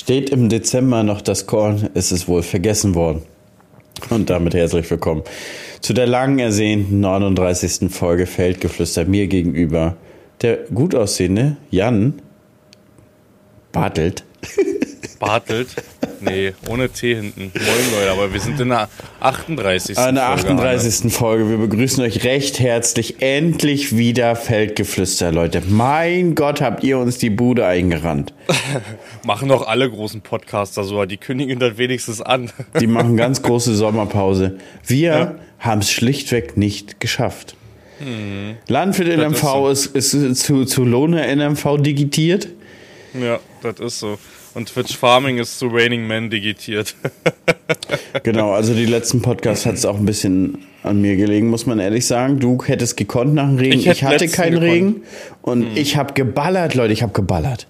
Steht im Dezember noch das Korn, ist es wohl vergessen worden. Und damit herzlich willkommen zu der lang ersehnten 39. Folge Feldgeflüster. Mir gegenüber der gut aussehende Jan Bartelt. Bartelt? Nee, ohne T hinten. Moin Leute, aber wir sind in der 38. In der 38. Folge. Wir begrüßen euch recht herzlich. Endlich wieder Feldgeflüster, Leute. Mein Gott, habt ihr uns die Bude eingerannt. machen doch alle großen Podcaster so, die kündigen das wenigstens an. die machen ganz große Sommerpause. Wir ja. haben es schlichtweg nicht geschafft. Hm. Landwirt NMV ist, so. ist, ist zu, zu Lohne NMV digitiert. Ja, das ist so. Und Twitch Farming ist zu Raining Man digitiert. genau, also die letzten Podcasts hat es auch ein bisschen an mir gelegen, muss man ehrlich sagen. Du hättest gekonnt nach dem Regen. Ich, ich hatte keinen Regen und hm. ich habe geballert, Leute, ich habe geballert.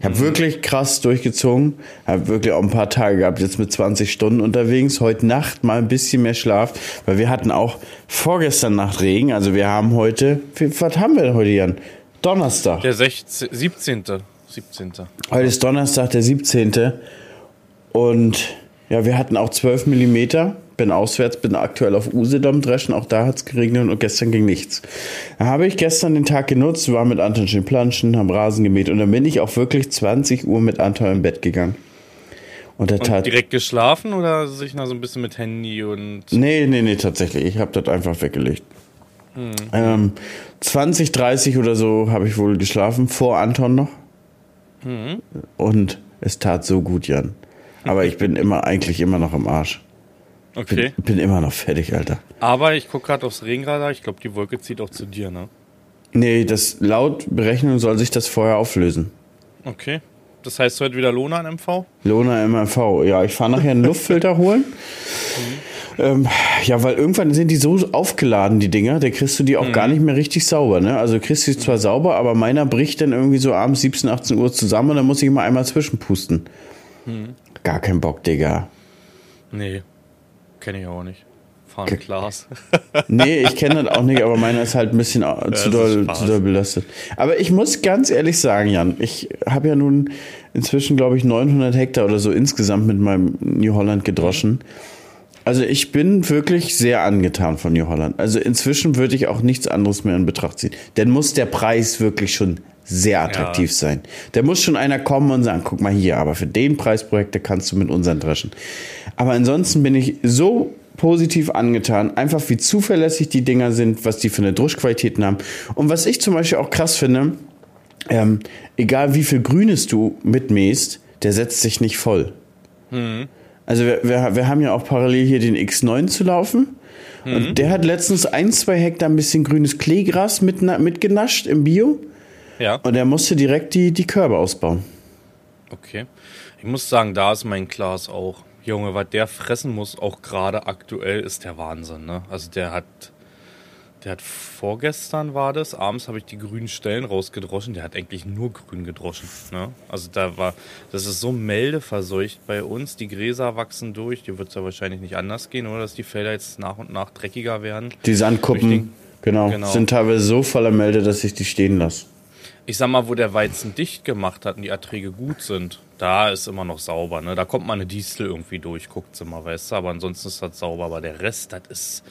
Ich habe mhm. wirklich krass durchgezogen. Habe wirklich auch ein paar Tage gehabt, jetzt mit 20 Stunden unterwegs. Heute Nacht mal ein bisschen mehr Schlaf, weil wir hatten auch vorgestern Nacht Regen. Also wir haben heute, was haben wir denn heute, Jan? Donnerstag. Der 16, 17. 17. Heute ist Donnerstag, der 17. Und ja, wir hatten auch 12 Millimeter. Bin auswärts, bin aktuell auf Usedom dreschen. Auch da hat es geregnet und gestern ging nichts. Da habe ich gestern den Tag genutzt, war mit Anton schön planschen, haben Rasen gemäht und dann bin ich auch wirklich 20 Uhr mit Anton im Bett gegangen. Und, der und direkt geschlafen oder sich noch so ein bisschen mit Handy und. Nee, nee, nee, tatsächlich. Ich habe das einfach weggelegt. Hm. Ähm, 20, 30 oder so habe ich wohl geschlafen, vor Anton noch. Mhm. Und es tat so gut, Jan. Aber ich bin immer eigentlich immer noch im Arsch. Okay. Bin, bin immer noch fertig, Alter. Aber ich gucke gerade aufs Regenradar. Ich glaube, die Wolke zieht auch zu dir, ne? Nee, das laut Berechnung soll sich das vorher auflösen. Okay. Das heißt heute wieder Lona in MV? Lona im MV. Ja, ich fahre nachher einen Luftfilter holen. Mhm. Ähm, ja, weil irgendwann sind die so aufgeladen, die Dinger, da kriegst du die auch mhm. gar nicht mehr richtig sauber. Ne? Also kriegst du sie zwar sauber, aber meiner bricht dann irgendwie so abends 17, 18 Uhr zusammen und dann muss ich immer einmal zwischenpusten. Mhm. Gar kein Bock, Digga. Nee, kenne ich auch nicht. Fahren Glas. nee, ich kenne das auch nicht, aber meiner ist halt ein bisschen ja, zu, doll, zu doll belastet. Aber ich muss ganz ehrlich sagen, Jan, ich habe ja nun inzwischen, glaube ich, 900 Hektar oder so insgesamt mit meinem New Holland gedroschen. Mhm. Also ich bin wirklich sehr angetan von New Holland. Also inzwischen würde ich auch nichts anderes mehr in Betracht ziehen. Denn muss der Preis wirklich schon sehr attraktiv ja. sein. Da muss schon einer kommen und sagen, guck mal hier, aber für den Preisprojekte kannst du mit unseren dreschen. Aber ansonsten bin ich so positiv angetan, einfach wie zuverlässig die Dinger sind, was die für eine Druschqualitäten haben. Und was ich zum Beispiel auch krass finde, ähm, egal wie viel Grünes du mitmähst, der setzt sich nicht voll. Mhm. Also wir, wir, wir haben ja auch parallel hier den X9 zu laufen. Mhm. Und der hat letztens ein, zwei Hektar ein bisschen grünes Kleegras mit, mitgenascht im Bio. Ja. Und er musste direkt die, die Körbe ausbauen. Okay. Ich muss sagen, da ist mein Glas auch. Junge, was der fressen muss, auch gerade aktuell, ist der Wahnsinn. Ne? Also der hat der hat vorgestern war das, abends habe ich die grünen Stellen rausgedroschen. Der hat eigentlich nur grün gedroschen. Ne? Also da war, das ist so meldeverseucht bei uns. Die Gräser wachsen durch. Die wird es ja wahrscheinlich nicht anders gehen, oder dass die Felder jetzt nach und nach dreckiger werden. Die Sandkuppen, genau, genau, sind teilweise so voller Melde, dass ich die stehen lasse. Ich sag mal, wo der Weizen dicht gemacht hat und die Erträge gut sind, da ist immer noch sauber. Ne? Da kommt mal eine Distel irgendwie durch, guckt sie mal, weißt du. Aber ansonsten ist das sauber. Aber der Rest, das ist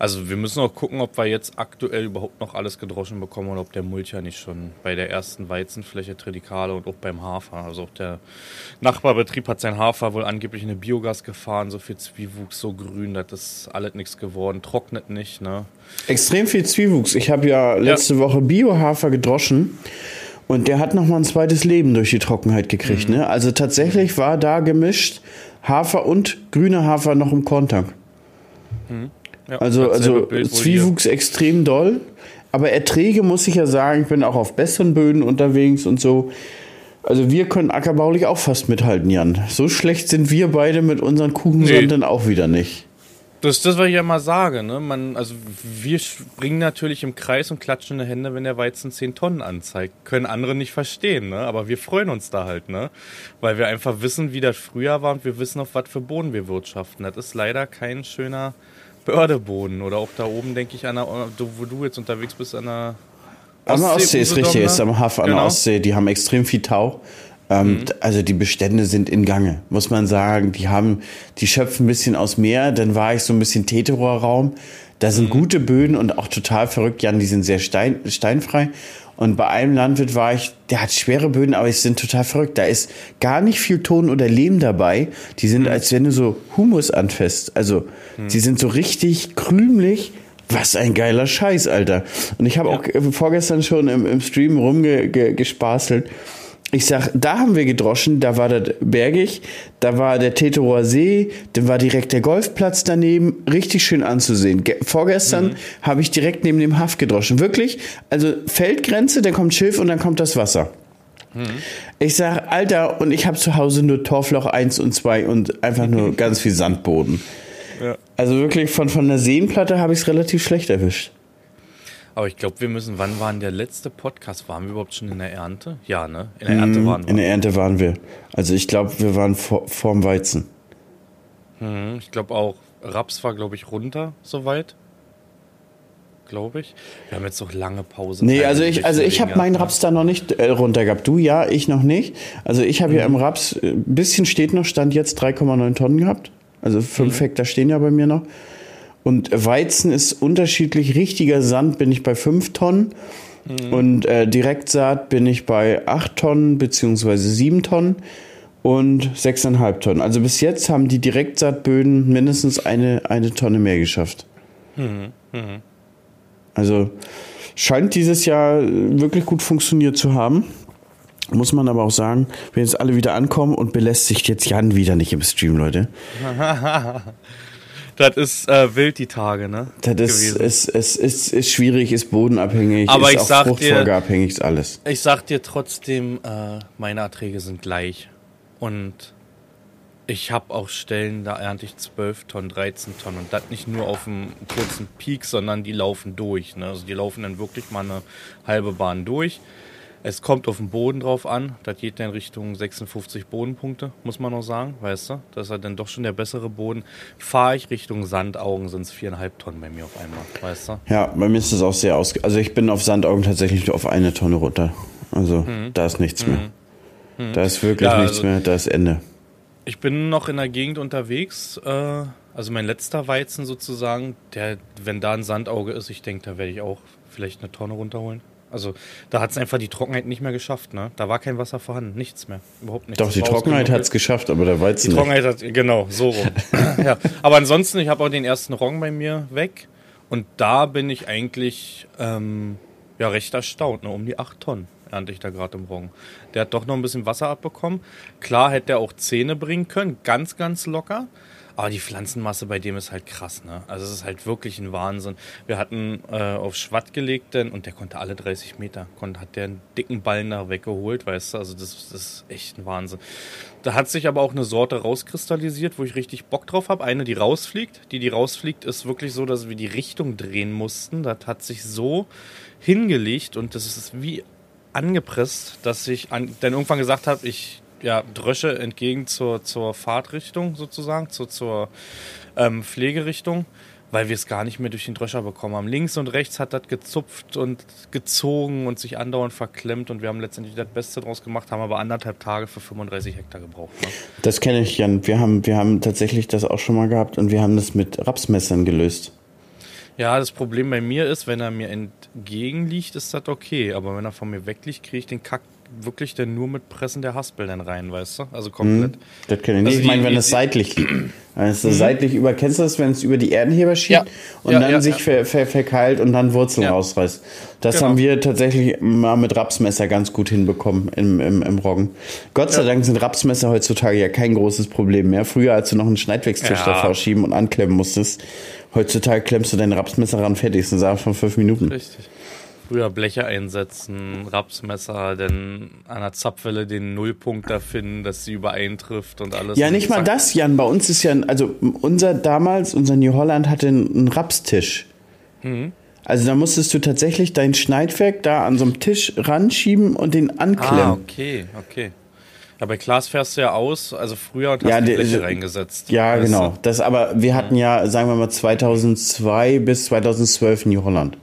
also wir müssen auch gucken, ob wir jetzt aktuell überhaupt noch alles gedroschen bekommen oder ob der Mulch ja nicht schon bei der ersten Weizenfläche Tridikale und auch beim Hafer. Also auch der Nachbarbetrieb hat sein Hafer wohl angeblich in eine Biogas gefahren, so viel Zwiewuchs, so grün, das ist alles nichts geworden, trocknet nicht, ne? Extrem viel Zwiewuchs. Ich habe ja letzte ja. Woche Biohafer gedroschen. Und der hat nochmal ein zweites Leben durch die Trockenheit gekriegt. Mhm. Ne? Also tatsächlich war da gemischt Hafer und grüner Hafer noch im Korntank. Mhm. Ja, also also Bild, Zwiewuchs extrem doll. Aber Erträge muss ich ja sagen, ich bin auch auf besseren Böden unterwegs und so. Also wir können ackerbaulich auch fast mithalten, Jan. So schlecht sind wir beide mit unseren Kuchensorten nee. auch wieder nicht. Das ist das, was ich ja mal sage. Ne? Man, also wir springen natürlich im Kreis und klatschen in die Hände, wenn der Weizen 10 Tonnen anzeigt. Können andere nicht verstehen, ne? aber wir freuen uns da halt, ne? weil wir einfach wissen, wie das früher war und wir wissen, auf was für Boden wir wirtschaften. Das ist leider kein schöner Bördeboden oder auch da oben, denke ich, an der, wo du jetzt unterwegs bist, an der Ostsee. An der Ostsee ist richtig, ist am Hafen genau. an der genau. Ostsee. Die haben extrem viel Tau. Ähm, mhm. Also die Bestände sind in Gange, muss man sagen. Die haben, die schöpfen ein bisschen aus Meer. Dann war ich so ein bisschen Teterohr-Raum. Da sind mhm. gute Böden und auch total verrückt, Jan, die sind sehr stein, steinfrei. Und bei einem Landwirt war ich, der hat schwere Böden, aber die sind total verrückt. Da ist gar nicht viel Ton oder Lehm dabei. Die sind, mhm. als wenn du so Humus anfasst. Also, mhm. die sind so richtig krümelig. Was ein geiler Scheiß, Alter. Und ich habe ja. auch vorgestern schon im, im Stream rumgespaßelt. Ge, ich sag, da haben wir gedroschen, da war das bergig, da war der Teterower See, dann war direkt der Golfplatz daneben, richtig schön anzusehen. Ge vorgestern mhm. habe ich direkt neben dem Haff gedroschen. Wirklich, also Feldgrenze, dann kommt Schilf und dann kommt das Wasser. Mhm. Ich sag, Alter, und ich habe zu Hause nur Torfloch 1 und 2 und einfach nur ganz viel Sandboden. Ja. Also wirklich von, von der Seenplatte habe ich es relativ schlecht erwischt. Aber ich glaube, wir müssen, wann war denn der letzte Podcast? Waren wir überhaupt schon in der Ernte? Ja, ne? In der Ernte mhm, waren wir. In der Ernte waren wir. Also ich glaube, wir waren vor, vorm Weizen. Mhm, ich glaube auch, Raps war, glaube ich, runter soweit. Glaube ich. Wir haben jetzt noch lange Pause. Nee, also ich, also ich habe meinen Raps da noch nicht äh, runter gehabt. Du ja, ich noch nicht. Also ich habe mhm. ja im Raps, ein äh, bisschen steht noch, stand jetzt 3,9 Tonnen gehabt. Also 5 mhm. Hektar stehen ja bei mir noch. Und Weizen ist unterschiedlich. Richtiger Sand bin ich bei 5 Tonnen. Mhm. Und äh, Direktsaat bin ich bei 8 Tonnen beziehungsweise 7 Tonnen und 6,5 Tonnen. Also bis jetzt haben die Direktsaatböden mindestens eine, eine Tonne mehr geschafft. Mhm. Mhm. Also scheint dieses Jahr wirklich gut funktioniert zu haben. Muss man aber auch sagen, wenn jetzt alle wieder ankommen und belästigt jetzt Jan wieder nicht im Stream, Leute. Das ist äh, wild die Tage, ne? Das ist, ist, ist, ist, ist schwierig, ist bodenabhängig, Aber ist ich auch fruchtfolgeabhängig, ist alles. Ich sag dir trotzdem, äh, meine Erträge sind gleich. Und ich habe auch Stellen, da ernte ich 12 Tonnen, 13 Tonnen. Und das nicht nur auf einem kurzen Peak, sondern die laufen durch. Ne? Also die laufen dann wirklich mal eine halbe Bahn durch. Es kommt auf den Boden drauf an. Das geht dann Richtung 56 Bodenpunkte, muss man noch sagen, weißt du? Das ist halt dann doch schon der bessere Boden. Fahre ich Richtung Sandaugen, sind es viereinhalb Tonnen bei mir auf einmal, weißt du? Ja, bei mir ist es auch sehr aus. Also ich bin auf Sandaugen tatsächlich auf eine Tonne runter. Also mhm. da ist nichts mhm. mehr. Mhm. Da ist wirklich ja, nichts also, mehr, da ist Ende. Ich bin noch in der Gegend unterwegs. Äh, also mein letzter Weizen sozusagen, der, wenn da ein Sandauge ist, ich denke, da werde ich auch vielleicht eine Tonne runterholen. Also da hat es einfach die Trockenheit nicht mehr geschafft. Ne? Da war kein Wasser vorhanden, nichts mehr, überhaupt nichts. Doch, die Trockenheit hat es geschafft, aber der Weizen Die Trockenheit hat, genau, so rum. ja. Aber ansonsten, ich habe auch den ersten Roggen bei mir weg und da bin ich eigentlich ähm, ja, recht erstaunt, ne? um die 8 Tonnen ernte ich da gerade im Roggen. Der hat doch noch ein bisschen Wasser abbekommen. Klar hätte er auch Zähne bringen können, ganz, ganz locker. Aber die Pflanzenmasse bei dem ist halt krass, ne? Also es ist halt wirklich ein Wahnsinn. Wir hatten äh, auf Schwatt gelegt denn, und der konnte alle 30 Meter, konnte, hat der einen dicken Ballen da weggeholt, weißt du? Also das, das ist echt ein Wahnsinn. Da hat sich aber auch eine Sorte rauskristallisiert, wo ich richtig Bock drauf habe. Eine, die rausfliegt. Die, die rausfliegt, ist wirklich so, dass wir die Richtung drehen mussten. Das hat sich so hingelegt und das ist wie angepresst, dass ich an, dann irgendwann gesagt habe, ich ja, Drösche entgegen zur, zur Fahrtrichtung sozusagen, zur, zur ähm, Pflegerichtung, weil wir es gar nicht mehr durch den Dröscher bekommen haben. Links und rechts hat das gezupft und gezogen und sich andauernd verklemmt und wir haben letztendlich das Beste draus gemacht, haben aber anderthalb Tage für 35 Hektar gebraucht. Ne? Das kenne ich, Jan. Wir haben, wir haben tatsächlich das auch schon mal gehabt und wir haben das mit Rapsmessern gelöst. Ja, das Problem bei mir ist, wenn er mir entgegenliegt, ist das okay. Aber wenn er von mir wegliegt, kriege ich den Kack wirklich denn nur mit Pressen der Haspel dann rein, weißt du? Also komplett. Mhm, das kenne ich nicht. Also ich meine, wenn es seitlich liegt. Wenn es mhm. seitlich über, kennst du das, wenn es über die Erdenheber schiebt ja. und ja, dann ja, sich ver, ver, verkeilt und dann Wurzeln rausreißt? Das genau. haben wir tatsächlich mal mit Rapsmesser ganz gut hinbekommen im, im, im Roggen. Gott sei Dank sind Rapsmesser heutzutage ja kein großes Problem mehr. Früher, als du noch einen Schneidwerkstisch davor schieben und anklemmen musstest, heutzutage klemmst du deinen Rapsmesser ran, fertig, das sind von fünf Minuten. Richtig früher Bleche einsetzen, Rapsmesser, dann an der Zapfwelle den Nullpunkt da finden, dass sie übereintrifft und alles. Ja, nicht mal das, Jan. Bei uns ist ja, also unser damals, unser New Holland hatte einen Rapstisch. Mhm. Also da musstest du tatsächlich dein Schneidwerk da an so einem Tisch ranschieben und den anklemmen. Ah, okay, okay. Ja, bei Klaas fährst du ja aus, also früher und hast ja, die Bleche reingesetzt. Ja, genau. Das, aber wir hatten ja, sagen wir mal, 2002 bis 2012 New Holland.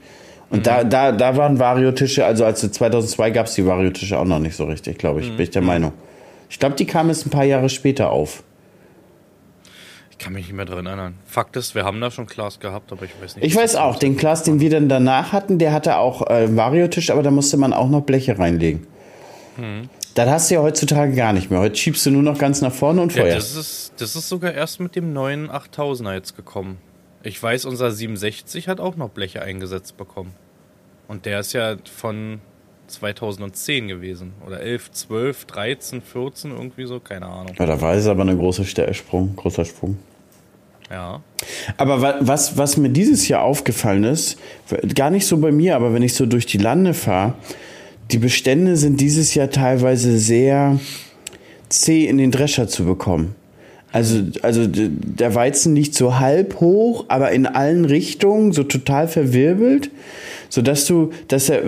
Und mhm. da, da, da waren Variotische, also als 2002 gab es die Variotische auch noch nicht so richtig, glaube ich, mhm. bin ich der mhm. Meinung. Ich glaube, die kam jetzt ein paar Jahre später auf. Ich kann mich nicht mehr dran erinnern. Fakt ist, wir haben da schon Glas gehabt, aber ich weiß nicht. Ich weiß auch, den Glas, den wir dann danach hatten, der hatte auch äh, Vario-Tisch, aber da musste man auch noch Bleche reinlegen. Hm. Das hast du ja heutzutage gar nicht mehr. Heute schiebst du nur noch ganz nach vorne und Feuer. Ja, das, ist, das ist sogar erst mit dem neuen 8000er jetzt gekommen. Ich weiß, unser 67 hat auch noch Bleche eingesetzt bekommen. Und der ist ja von 2010 gewesen. Oder 11, 12, 13, 14, irgendwie so, keine Ahnung. Ja, da war es aber ein großer Sprung, großer Sprung. Ja. Aber was, was mir dieses Jahr aufgefallen ist, gar nicht so bei mir, aber wenn ich so durch die Lande fahre, die Bestände sind dieses Jahr teilweise sehr zäh in den Drescher zu bekommen. Also, also der Weizen liegt so halb hoch, aber in allen Richtungen, so total verwirbelt so dass du, dass er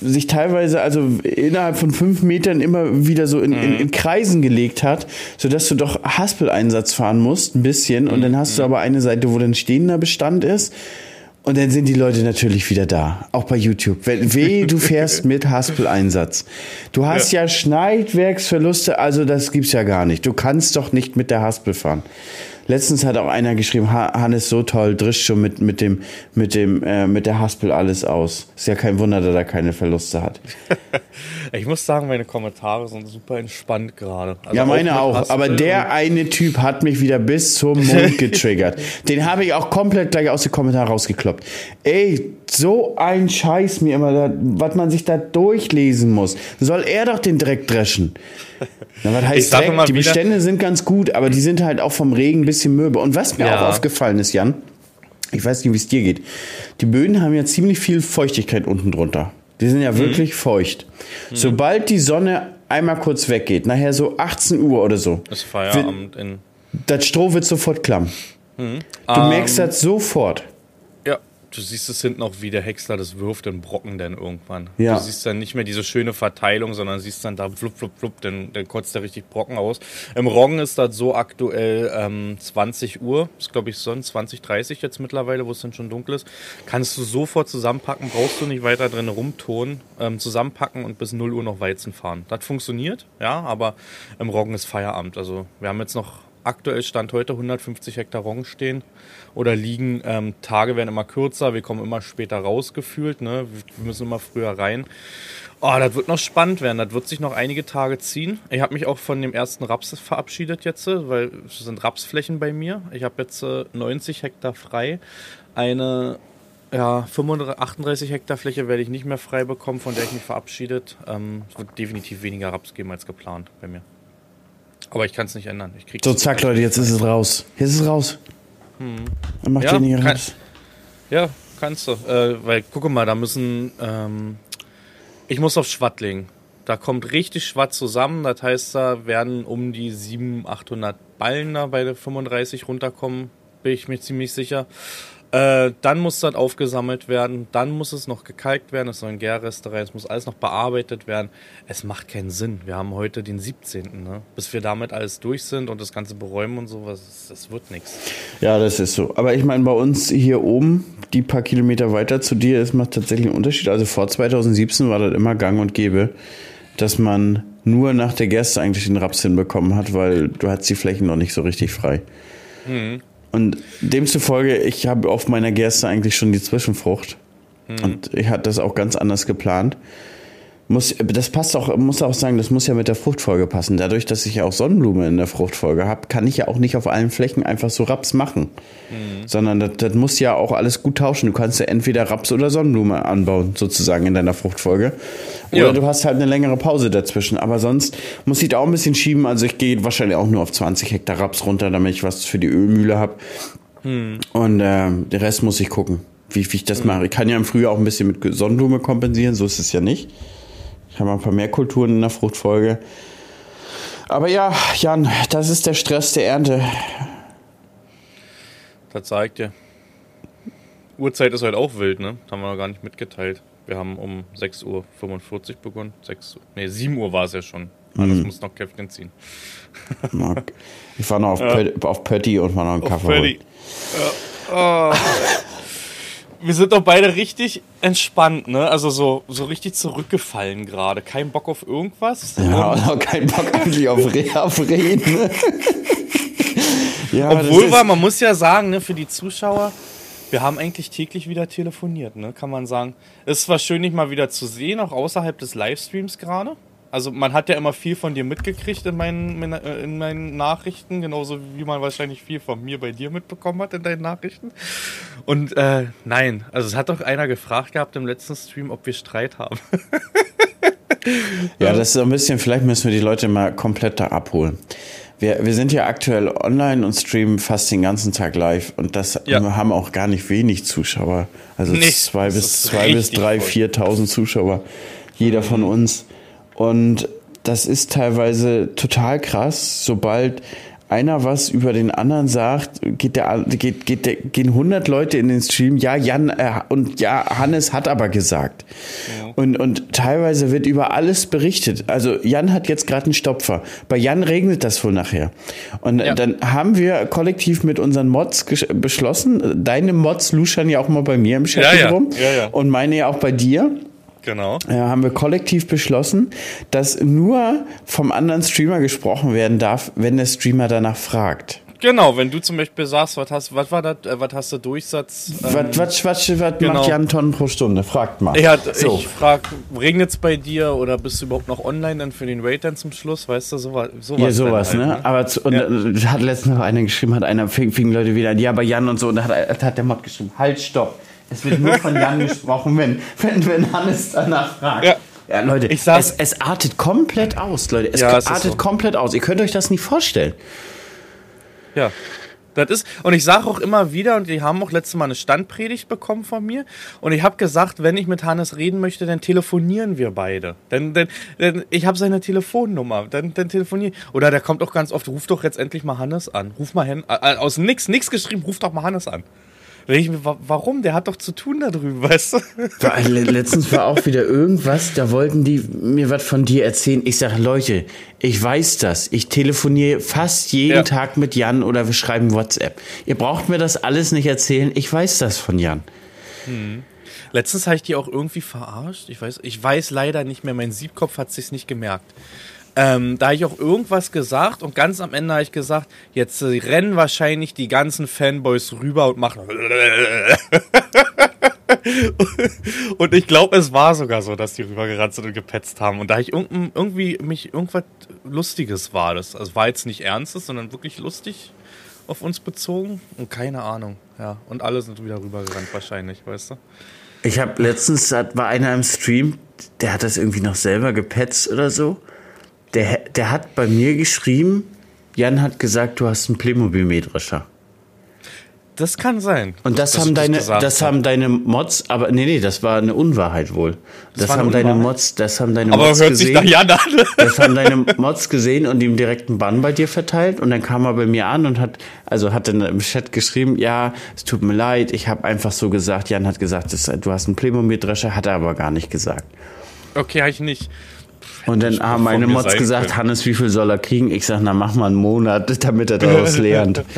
sich teilweise also innerhalb von fünf Metern immer wieder so in, mhm. in, in Kreisen gelegt hat, so dass du doch Haspeleinsatz fahren musst, ein bisschen, und dann hast du mhm. aber eine Seite, wo dann stehender Bestand ist. Und dann sind die Leute natürlich wieder da, auch bei YouTube. Weh, du fährst mit Haspel-Einsatz. Du hast ja. ja Schneidwerksverluste, also das gibt's ja gar nicht. Du kannst doch nicht mit der Haspel fahren. Letztens hat auch einer geschrieben, Hannes so toll, drischt schon mit, mit dem, mit dem, äh, mit der Haspel alles aus. Ist ja kein Wunder, dass er keine Verluste hat. ich muss sagen, meine Kommentare sind super entspannt gerade. Also ja, meine auch. auch. Aber der eine Typ hat mich wieder bis zum Mund getriggert. Den habe ich auch komplett gleich aus den Kommentaren rausgekloppt. Ey, so ein Scheiß mir immer, da, was man sich da durchlesen muss. Soll er doch den Dreck dreschen. Na, was heißt Dreck? Die Bestände sind ganz gut, aber die sind halt auch vom Regen ein bisschen mürbe. Und was mir ja. auch aufgefallen ist, Jan, ich weiß nicht, wie es dir geht. Die Böden haben ja ziemlich viel Feuchtigkeit unten drunter. Die sind ja mhm. wirklich feucht. Mhm. Sobald die Sonne einmal kurz weggeht, nachher so 18 Uhr oder so, ist Feierabend in. Das Stroh wird sofort klamm. Mhm. Du um, merkst ähm, das sofort. Du siehst es hinten auch, wie der Häcksler das wirft, den Brocken dann irgendwann. Ja. Du siehst dann nicht mehr diese schöne Verteilung, sondern siehst dann da flupp, flupp, flupp, dann, dann kotzt der richtig Brocken aus. Im Roggen ist das so aktuell ähm, 20 Uhr, ist glaube ich so 20, 30 jetzt mittlerweile, wo es dann schon dunkel ist. Kannst du sofort zusammenpacken, brauchst du nicht weiter drin rumtonen, ähm, zusammenpacken und bis 0 Uhr noch Weizen fahren. Das funktioniert, ja, aber im Roggen ist Feierabend. Also wir haben jetzt noch aktuell Stand heute 150 Hektar Roggen stehen oder liegen. Ähm, Tage werden immer kürzer, wir kommen immer später rausgefühlt, ne? wir müssen immer früher rein. Oh, das wird noch spannend werden. Das wird sich noch einige Tage ziehen. Ich habe mich auch von dem ersten Raps verabschiedet jetzt, weil es sind Rapsflächen bei mir. Ich habe jetzt äh, 90 Hektar frei. Eine ja, 35, 38 Hektar Fläche werde ich nicht mehr frei bekommen, von der ich mich verabschiedet. Ähm, es wird definitiv weniger Raps geben als geplant bei mir. Aber ich kann es nicht ändern. So, zack, Leute, jetzt ist es raus. Jetzt ist es raus. Hm. Dann macht ja, ihr kann, raus. Ja, kannst du. Äh, weil, guck mal, da müssen. Ähm, ich muss auf Schwatt legen. Da kommt richtig Schwatt zusammen. Das heißt, da werden um die 700, 800 Ballen da bei der 35 runterkommen. Bin ich mir ziemlich sicher. Äh, dann muss das aufgesammelt werden, dann muss es noch gekalkt werden, es sollen Gärreste rein, es muss alles noch bearbeitet werden. Es macht keinen Sinn. Wir haben heute den 17. Ne? Bis wir damit alles durch sind und das Ganze beräumen und sowas, das wird nichts. Ja, das ist so. Aber ich meine, bei uns hier oben, die paar Kilometer weiter zu dir, es macht tatsächlich einen Unterschied. Also vor 2017 war das immer gang und gäbe, dass man nur nach der Gerste eigentlich den Raps hinbekommen hat, weil du hattest die Flächen noch nicht so richtig frei. Mhm. Und demzufolge, ich habe auf meiner Gerste eigentlich schon die Zwischenfrucht. Mhm. Und ich hatte das auch ganz anders geplant. Muss, das passt auch, muss auch sagen, das muss ja mit der Fruchtfolge passen. Dadurch, dass ich ja auch Sonnenblume in der Fruchtfolge habe, kann ich ja auch nicht auf allen Flächen einfach so Raps machen. Mhm. Sondern das, das muss ja auch alles gut tauschen. Du kannst ja entweder Raps oder Sonnenblume anbauen, sozusagen in deiner Fruchtfolge. Oder ja. du hast halt eine längere Pause dazwischen. Aber sonst muss ich da auch ein bisschen schieben. Also ich gehe wahrscheinlich auch nur auf 20 Hektar Raps runter, damit ich was für die Ölmühle habe. Mhm. Und äh, den Rest muss ich gucken, wie, wie ich das mhm. mache. Ich kann ja im Frühjahr auch ein bisschen mit Sonnenblume kompensieren, so ist es ja nicht. Ich habe ein paar mehr Kulturen in der Fruchtfolge. Aber ja, Jan, das ist der Stress der Ernte. Das zeigt dir. Uhrzeit ist halt auch wild, ne? Das haben wir noch gar nicht mitgeteilt. Wir haben um 6.45 Uhr begonnen. 6, nee, 7 Uhr war es ja schon. Mhm. muss noch Käffchen ziehen. ich war noch auf, ja. Pötti, auf Pötti und war noch einen Kaffee. Pötti. Ja. Oh. wir sind doch beide richtig entspannt, ne? Also so, so richtig zurückgefallen gerade. Kein Bock auf irgendwas. Ja, und auch kein Bock eigentlich auf, auf Reden. Ja, Obwohl war, man muss ja sagen, ne, für die Zuschauer, wir haben eigentlich täglich wieder telefoniert, ne? Kann man sagen. Es war schön, dich mal wieder zu sehen, auch außerhalb des Livestreams gerade. Also man hat ja immer viel von dir mitgekriegt in meinen, in meinen Nachrichten, genauso wie man wahrscheinlich viel von mir bei dir mitbekommen hat in deinen Nachrichten. Und äh, nein, also es hat doch einer gefragt gehabt im letzten Stream, ob wir Streit haben. ja, das ist so ein bisschen, vielleicht müssen wir die Leute mal komplett da abholen. Wir, wir sind ja aktuell online und streamen fast den ganzen Tag live und das ja. haben auch gar nicht wenig Zuschauer. Also nee, zwei bis zwei bis drei, viertausend Zuschauer. Jeder von mhm. uns. Und das ist teilweise total krass, sobald einer was über den anderen sagt, geht der, geht, geht der, gehen 100 Leute in den Stream. Ja, Jan äh, und ja, Hannes hat aber gesagt. Ja. Und, und teilweise wird über alles berichtet. Also Jan hat jetzt gerade einen Stopfer. Bei Jan regnet das wohl nachher. Und ja. dann haben wir kollektiv mit unseren Mods beschlossen. Deine Mods luschern ja auch mal bei mir im Chat ja, rum und meine ja auch bei dir. Genau. Ja, haben wir kollektiv beschlossen, dass nur vom anderen Streamer gesprochen werden darf, wenn der Streamer danach fragt. Genau, wenn du zum Beispiel sagst, was hast, was war das, äh, was hast du Durchsatz? Ähm, was, was, was, was genau. macht Jan Tonnen pro Stunde? Fragt mal. Ja, so. ich frag, regnet es bei dir oder bist du überhaupt noch online dann für den Raid dann zum Schluss? Weißt du, sowas. sowas ja, sowas, halt, ne? ne? Aber zu, und ja. Äh, hat letztens noch einer geschrieben, hat einer, fing, fing Leute wieder an, ja, bei Jan und so, und da hat, hat der Mod geschrieben, halt, stopp. Es wird nur von Jan gesprochen, wenn, wenn, wenn Hannes danach fragt. Ja. Ja, Leute, es, es artet komplett aus, Leute. Es ja, artet so. komplett aus. Ihr könnt euch das nicht vorstellen. Ja. Das ist, und ich sage auch immer wieder, und die haben auch letztes Mal eine Standpredigt bekommen von mir, und ich habe gesagt, wenn ich mit Hannes reden möchte, dann telefonieren wir beide. Denn, denn, denn ich habe seine Telefonnummer, dann, dann telefonieren. Oder der kommt auch ganz oft, ruf doch jetzt endlich mal Hannes an. Ruf mal hin, äh, aus nix, nix geschrieben, ruf doch mal Hannes an. Ich warum? Der hat doch zu tun da drüben, weißt du? Letztens war auch wieder irgendwas, da wollten die mir was von dir erzählen. Ich sage, Leute, ich weiß das. Ich telefoniere fast jeden ja. Tag mit Jan oder wir schreiben WhatsApp. Ihr braucht mir das alles nicht erzählen. Ich weiß das von Jan. Hm. Letztens habe ich die auch irgendwie verarscht. Ich weiß, ich weiß leider nicht mehr. Mein Siebkopf hat sich's nicht gemerkt. Ähm, da habe ich auch irgendwas gesagt und ganz am Ende habe ich gesagt, jetzt äh, rennen wahrscheinlich die ganzen Fanboys rüber und machen. und ich glaube, es war sogar so, dass die rübergerannt sind und gepetzt haben. Und da ich irgendwie mich irgendwas Lustiges war das. Also war jetzt nicht Ernstes, sondern wirklich lustig auf uns bezogen. Und keine Ahnung. Ja. Und alle sind wieder rübergerannt wahrscheinlich, weißt du? Ich habe letztens, war einer im Stream, der hat das irgendwie noch selber gepetzt oder so. Der, der hat bei mir geschrieben, Jan hat gesagt, du hast einen Playmobil-Mähdrescher. Das kann sein. Und das, haben deine, das haben deine Mods, aber nee, nee, das war eine Unwahrheit wohl. Das, das haben deine Mods, das haben deine aber Mods hört gesehen. Sich nach Jan an. das haben deine Mods gesehen und ihm direkt einen Bann bei dir verteilt und dann kam er bei mir an und hat, also hat dann im Chat geschrieben, ja, es tut mir leid, ich habe einfach so gesagt, Jan hat gesagt, das, du hast einen Playmobil-Drescher, hat er aber gar nicht gesagt. Okay, habe ich nicht. Und dann haben meine Mods gesagt, können. Hannes, wie viel soll er kriegen? Ich sag, na mach mal einen Monat, damit er daraus lernt.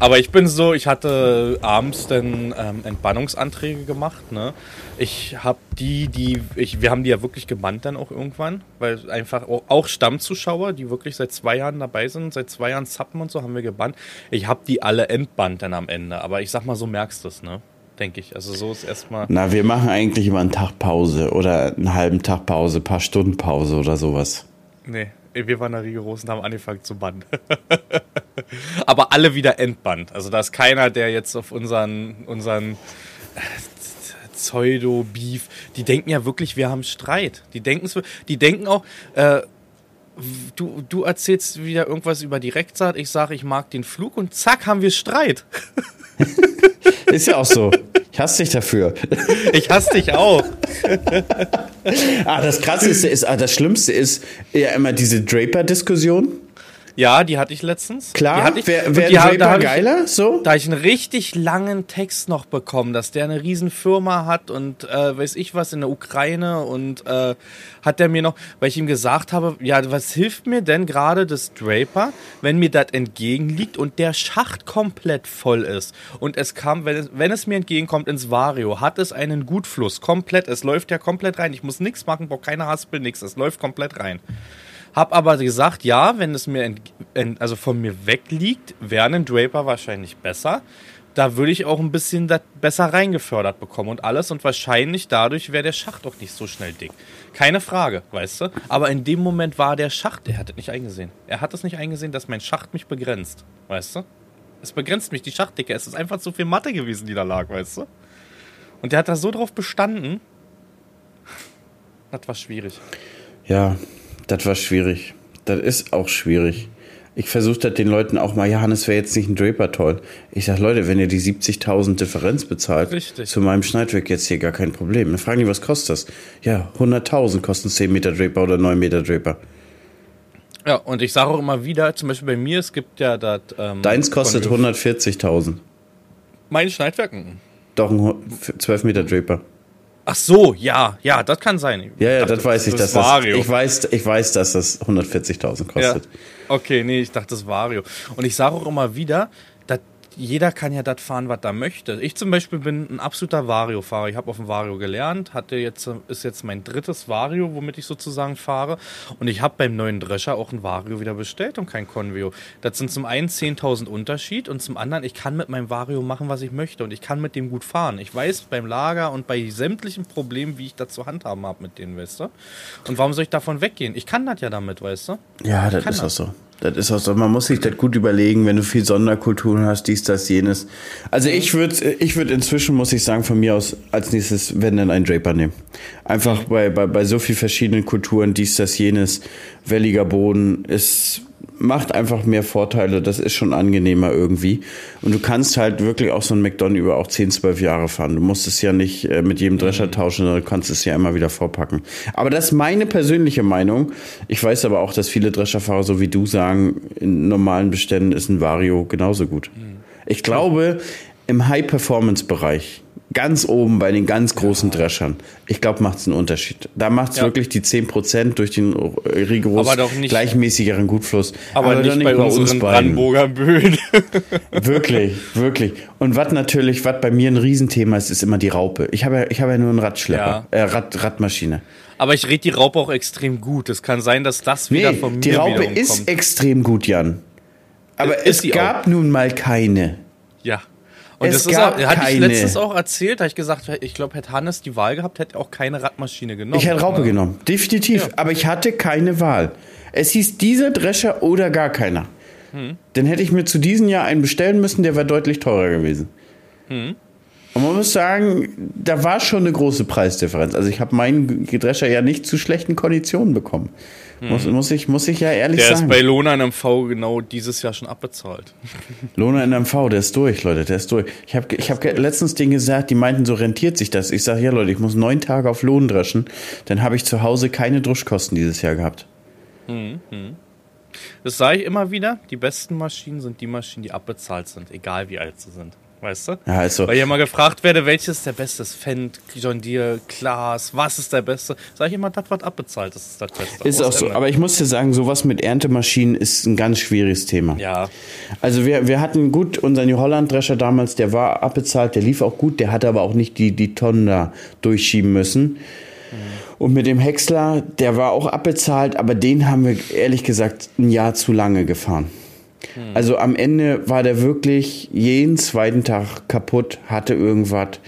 Aber ich bin so, ich hatte abends dann ähm, Entbannungsanträge gemacht. Ne? Ich habe die, die, ich, wir haben die ja wirklich gebannt dann auch irgendwann, weil einfach auch Stammzuschauer, die wirklich seit zwei Jahren dabei sind, seit zwei Jahren zappen und so, haben wir gebannt. Ich habe die alle entbannt dann am Ende. Aber ich sag mal, so merkst du es, ne? Denke ich. Also so ist erstmal. Na, wir machen eigentlich immer einen Tag Pause oder einen halben Tag Pause, ein paar Stunden Pause oder sowas. Nee, wir waren da rigoros und haben angefangen zu bannen. Aber alle wieder entbannt. Also da ist keiner, der jetzt auf unseren, unseren äh, Pseudo-Beef, die denken ja wirklich, wir haben Streit. Die denken, die denken auch, äh, du, du erzählst wieder irgendwas über Direktsaat, ich sage, ich mag den Flug und zack, haben wir Streit. Ist ja auch so. Ich hasse dich dafür. Ich hasse dich auch. ah, das Krasseste ist, ah, das Schlimmste ist ja immer diese Draper-Diskussion. Ja, die hatte ich letztens. Klar, die wäre wär Draper da geiler? Ich, so? Da ich einen richtig langen Text noch bekommen, dass der eine riesen Firma hat und äh, weiß ich was in der Ukraine und äh, hat der mir noch, weil ich ihm gesagt habe, ja, was hilft mir denn gerade das Draper, wenn mir das entgegenliegt und der Schacht komplett voll ist und es kam, wenn es, wenn es mir entgegenkommt ins Vario, hat es einen Gutfluss, komplett, es läuft ja komplett rein, ich muss nichts machen, brauche keine Haspel, nichts, es läuft komplett rein. Hab aber gesagt, ja, wenn es mir also von mir wegliegt, wäre ein Draper wahrscheinlich besser. Da würde ich auch ein bisschen besser reingefördert bekommen und alles und wahrscheinlich dadurch wäre der Schacht auch nicht so schnell dick. Keine Frage, weißt du? Aber in dem Moment war der Schacht, er hat es nicht eingesehen. Er hat es nicht eingesehen, dass mein Schacht mich begrenzt, weißt du? Es begrenzt mich, die Schachtdicke. Es ist einfach zu viel Mathe gewesen, die da lag, weißt du? Und der hat da so drauf bestanden. Das war schwierig. Ja, das war schwierig. Das ist auch schwierig. Ich versuche das den Leuten auch mal, ja, Hannes wäre jetzt nicht ein Draper toll. Ich sage, Leute, wenn ihr die 70.000 Differenz bezahlt, Richtig. zu meinem Schneidwerk jetzt hier gar kein Problem. Dann fragen die, was kostet das? Ja, 100.000 kosten 10 Meter Draper oder 9 Meter Draper. Ja, und ich sage auch immer wieder, zum Beispiel bei mir, es gibt ja das. Ähm, Deins kostet 140.000. Meine Schneidwerken? Doch, ein 12 Meter Draper. Ach so, ja, ja, das kann sein. Ja, ja, das weiß ich. Das, das Vario. ich, weiß, ich weiß, dass das 140.000 kostet. Ja. Okay, nee, ich dachte, das Vario. Und ich sage auch immer wieder, jeder kann ja das fahren, was er möchte. Ich zum Beispiel bin ein absoluter Vario-Fahrer. Ich habe auf dem Vario gelernt, hatte jetzt, ist jetzt mein drittes Vario, womit ich sozusagen fahre. Und ich habe beim neuen Drescher auch ein Vario wieder bestellt und kein Convio. Das sind zum einen 10.000 Unterschied und zum anderen, ich kann mit meinem Vario machen, was ich möchte und ich kann mit dem gut fahren. Ich weiß beim Lager und bei sämtlichen Problemen, wie ich das zu handhaben habe mit denen, weißt du? Und warum soll ich davon weggehen? Ich kann das ja damit, weißt du? Ja, das ist auch so. Das ist auch so, man muss sich das gut überlegen, wenn du viel Sonderkulturen hast, dies, das, jenes. Also ich würde ich würd inzwischen, muss ich sagen, von mir aus als nächstes, wenn dann ein Draper nehmen. Einfach bei, bei, bei so viel verschiedenen Kulturen, dies, das, jenes, welliger Boden, ist macht einfach mehr Vorteile. Das ist schon angenehmer irgendwie. Und du kannst halt wirklich auch so ein McDonald über auch 10, 12 Jahre fahren. Du musst es ja nicht äh, mit jedem Drescher mhm. tauschen, sondern du kannst es ja immer wieder vorpacken. Aber das ist meine persönliche Meinung. Ich weiß aber auch, dass viele Drescherfahrer, so wie du sagen, in normalen Beständen ist ein Vario genauso gut. Mhm. Ich glaube, im High-Performance-Bereich ganz oben bei den ganz großen Dreschern. Ich glaube, macht es einen Unterschied. Da macht es ja. wirklich die 10% durch den rigoros gleichmäßigeren Gutfluss. Aber, aber nicht, nicht, bei, bei unseren uns Brandenburger Böden. wirklich, wirklich. Und was natürlich, was bei mir ein Riesenthema ist, ist immer die Raupe. Ich habe ja, ich habe ja nur einen Radschlepper, ja. äh, Rad, Radmaschine. Aber ich rede die Raupe auch extrem gut. Es kann sein, dass das wieder nee, von mir Die Raupe ist extrem gut, Jan. Aber ist es gab auch. nun mal keine. Ja. Und es das gab ist auch, hatte ich letztens auch erzählt, da ich gesagt, ich glaube, hätte Hannes die Wahl gehabt, hätte er auch keine Radmaschine genommen. Ich hätte Raupe genommen, definitiv. Ja. Aber ich hatte keine Wahl. Es hieß dieser Drescher oder gar keiner. Hm. Dann hätte ich mir zu diesem Jahr einen bestellen müssen, der wäre deutlich teurer gewesen. Hm. Und man muss sagen, da war schon eine große Preisdifferenz. Also ich habe meinen Drescher ja nicht zu schlechten Konditionen bekommen. Muss, muss, ich, muss ich ja ehrlich der sagen. Der ist bei Lona NMV genau dieses Jahr schon abbezahlt. Lona NMV, der ist durch, Leute, der ist durch. Ich habe ich hab letztens denen gesagt, die meinten, so rentiert sich das. Ich sage, ja Leute, ich muss neun Tage auf Lohn dreschen. Dann habe ich zu Hause keine Druschkosten dieses Jahr gehabt. Mhm. Das sage ich immer wieder, die besten Maschinen sind die Maschinen, die abbezahlt sind, egal wie alt sie sind weißt du? Ja, also. Weil ich immer gefragt werde, welches ist der beste? Fendt, John Deere, Klaas, was ist der beste? Sag ich immer, das wird abbezahlt, das ist das Beste. Ist auch so, aber ich muss dir sagen, sowas mit Erntemaschinen ist ein ganz schwieriges Thema. Ja. Also wir, wir hatten gut, unseren New Holland Drescher damals, der war abbezahlt, der lief auch gut, der hatte aber auch nicht die, die Tonnen da durchschieben müssen. Und mit dem Häcksler, der war auch abbezahlt, aber den haben wir ehrlich gesagt ein Jahr zu lange gefahren. Hm. Also am Ende war der wirklich jeden zweiten Tag kaputt, hatte irgendwas.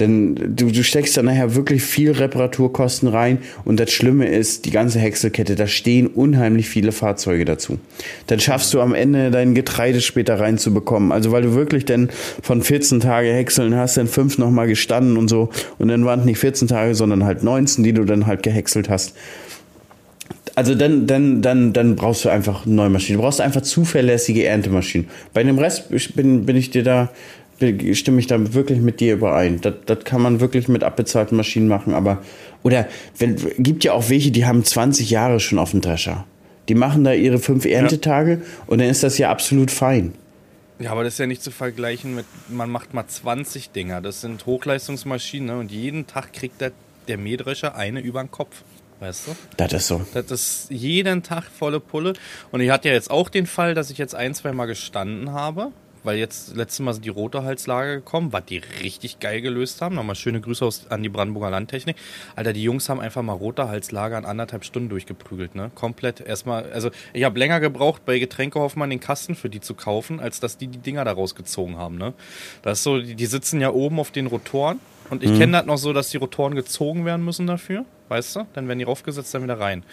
Denn du, du steckst da nachher wirklich viel Reparaturkosten rein und das Schlimme ist, die ganze Häckselkette, da stehen unheimlich viele Fahrzeuge dazu. Dann schaffst du am Ende dein Getreide später reinzubekommen. Also weil du wirklich dann von 14 Tage Häckseln hast, dann fünf nochmal gestanden und so und dann waren es nicht 14 Tage, sondern halt 19, die du dann halt gehäckselt hast also dann, dann, dann, dann brauchst du einfach neue Maschine. Du brauchst einfach zuverlässige Erntemaschinen. Bei dem Rest bin, bin ich dir da, stimme ich da wirklich mit dir überein. Das, das kann man wirklich mit abbezahlten Maschinen machen, aber, oder, wenn, gibt ja auch welche, die haben 20 Jahre schon auf dem Drescher. Die machen da ihre fünf Erntetage ja. und dann ist das ja absolut fein. Ja, aber das ist ja nicht zu vergleichen mit, man macht mal 20 Dinger. Das sind Hochleistungsmaschinen ne? und jeden Tag kriegt der, der Mähdrescher eine über den Kopf. Weißt du? Das ist so. Das ist jeden Tag volle Pulle. Und ich hatte ja jetzt auch den Fall, dass ich jetzt ein, zwei Mal gestanden habe weil jetzt letztes Mal sind die rote Halslager gekommen, was die richtig geil gelöst haben. Nochmal schöne Grüße aus, an die Brandenburger Landtechnik. Alter, die Jungs haben einfach mal rote Halslager in anderthalb Stunden durchgeprügelt, ne? Komplett erstmal, also ich habe länger gebraucht, bei Getränkehoffmann den Kasten für die zu kaufen, als dass die die Dinger da rausgezogen haben, ne? Das ist so, die, die sitzen ja oben auf den Rotoren und ich mhm. kenne das noch so, dass die Rotoren gezogen werden müssen dafür, weißt du? Dann werden die raufgesetzt, dann wieder rein.